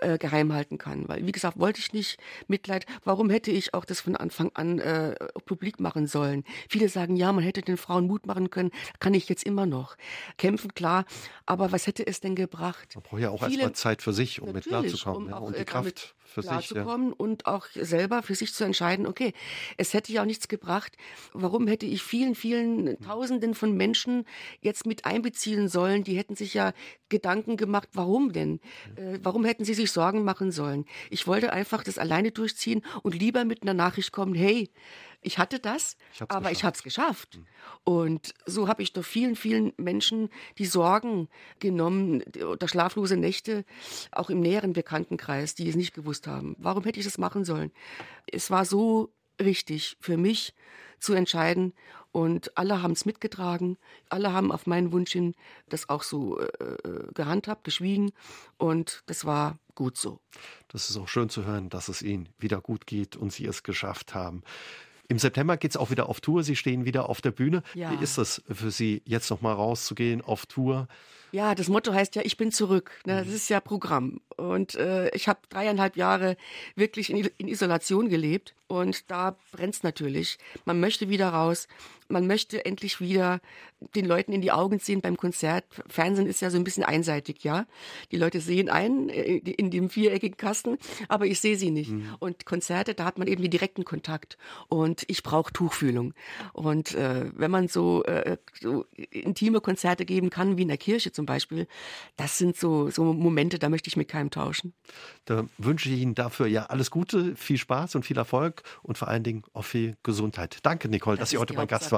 äh, geheim halten kann. Weil, wie gesagt, wollte ich nicht Mitleid. Warum hätte ich auch das von Anfang an äh, publik machen sollen? Viele sagen, ja, man hätte den Frauen Mut machen können. Kann ich jetzt immer noch. Kämpfen, klar. Aber was hätte es denn gebracht? Man braucht ja auch erstmal Zeit für sich, um mit klarzukommen. Um ja, und die äh, Kraft für sich. Ja. und auch selber für sich zu entscheiden, okay, es hätte ja auch nichts gebracht, gebracht. Warum hätte ich vielen, vielen Tausenden von Menschen jetzt mit einbeziehen sollen? Die hätten sich ja Gedanken gemacht, warum denn? Äh, warum hätten sie sich Sorgen machen sollen? Ich wollte einfach das alleine durchziehen und lieber mit einer Nachricht kommen, hey, ich hatte das, ich aber geschafft. ich habe es geschafft. Mhm. Und so habe ich doch vielen, vielen Menschen die Sorgen genommen, oder schlaflose Nächte, auch im näheren Bekanntenkreis, die es nicht gewusst haben. Warum hätte ich das machen sollen? Es war so richtig für mich zu entscheiden. Und alle haben es mitgetragen. Alle haben auf meinen Wunsch hin das auch so äh, äh, gehandhabt, geschwiegen. Und das war gut so. Das ist auch schön zu hören, dass es Ihnen wieder gut geht und Sie es geschafft haben. Im September geht es auch wieder auf Tour. Sie stehen wieder auf der Bühne. Ja. Wie ist es für Sie, jetzt nochmal rauszugehen auf Tour? Ja, das Motto heißt ja, ich bin zurück. Ne? Das ist ja Programm. Und äh, ich habe dreieinhalb Jahre wirklich in, in Isolation gelebt und da brennt's natürlich. Man möchte wieder raus man möchte endlich wieder den Leuten in die Augen sehen beim Konzert. Fernsehen ist ja so ein bisschen einseitig, ja. Die Leute sehen einen äh, in dem viereckigen Kasten, aber ich sehe sie nicht. Mhm. Und Konzerte, da hat man eben den direkten Kontakt. Und ich brauche Tuchfühlung. Und äh, wenn man so, äh, so intime Konzerte geben kann, wie in der Kirche zum Beispiel, das sind so, so Momente, da möchte ich mit keinem tauschen. Da wünsche ich Ihnen dafür ja alles Gute, viel Spaß und viel Erfolg und vor allen Dingen auch viel Gesundheit. Danke, Nicole, das dass Sie heute mein Gast waren.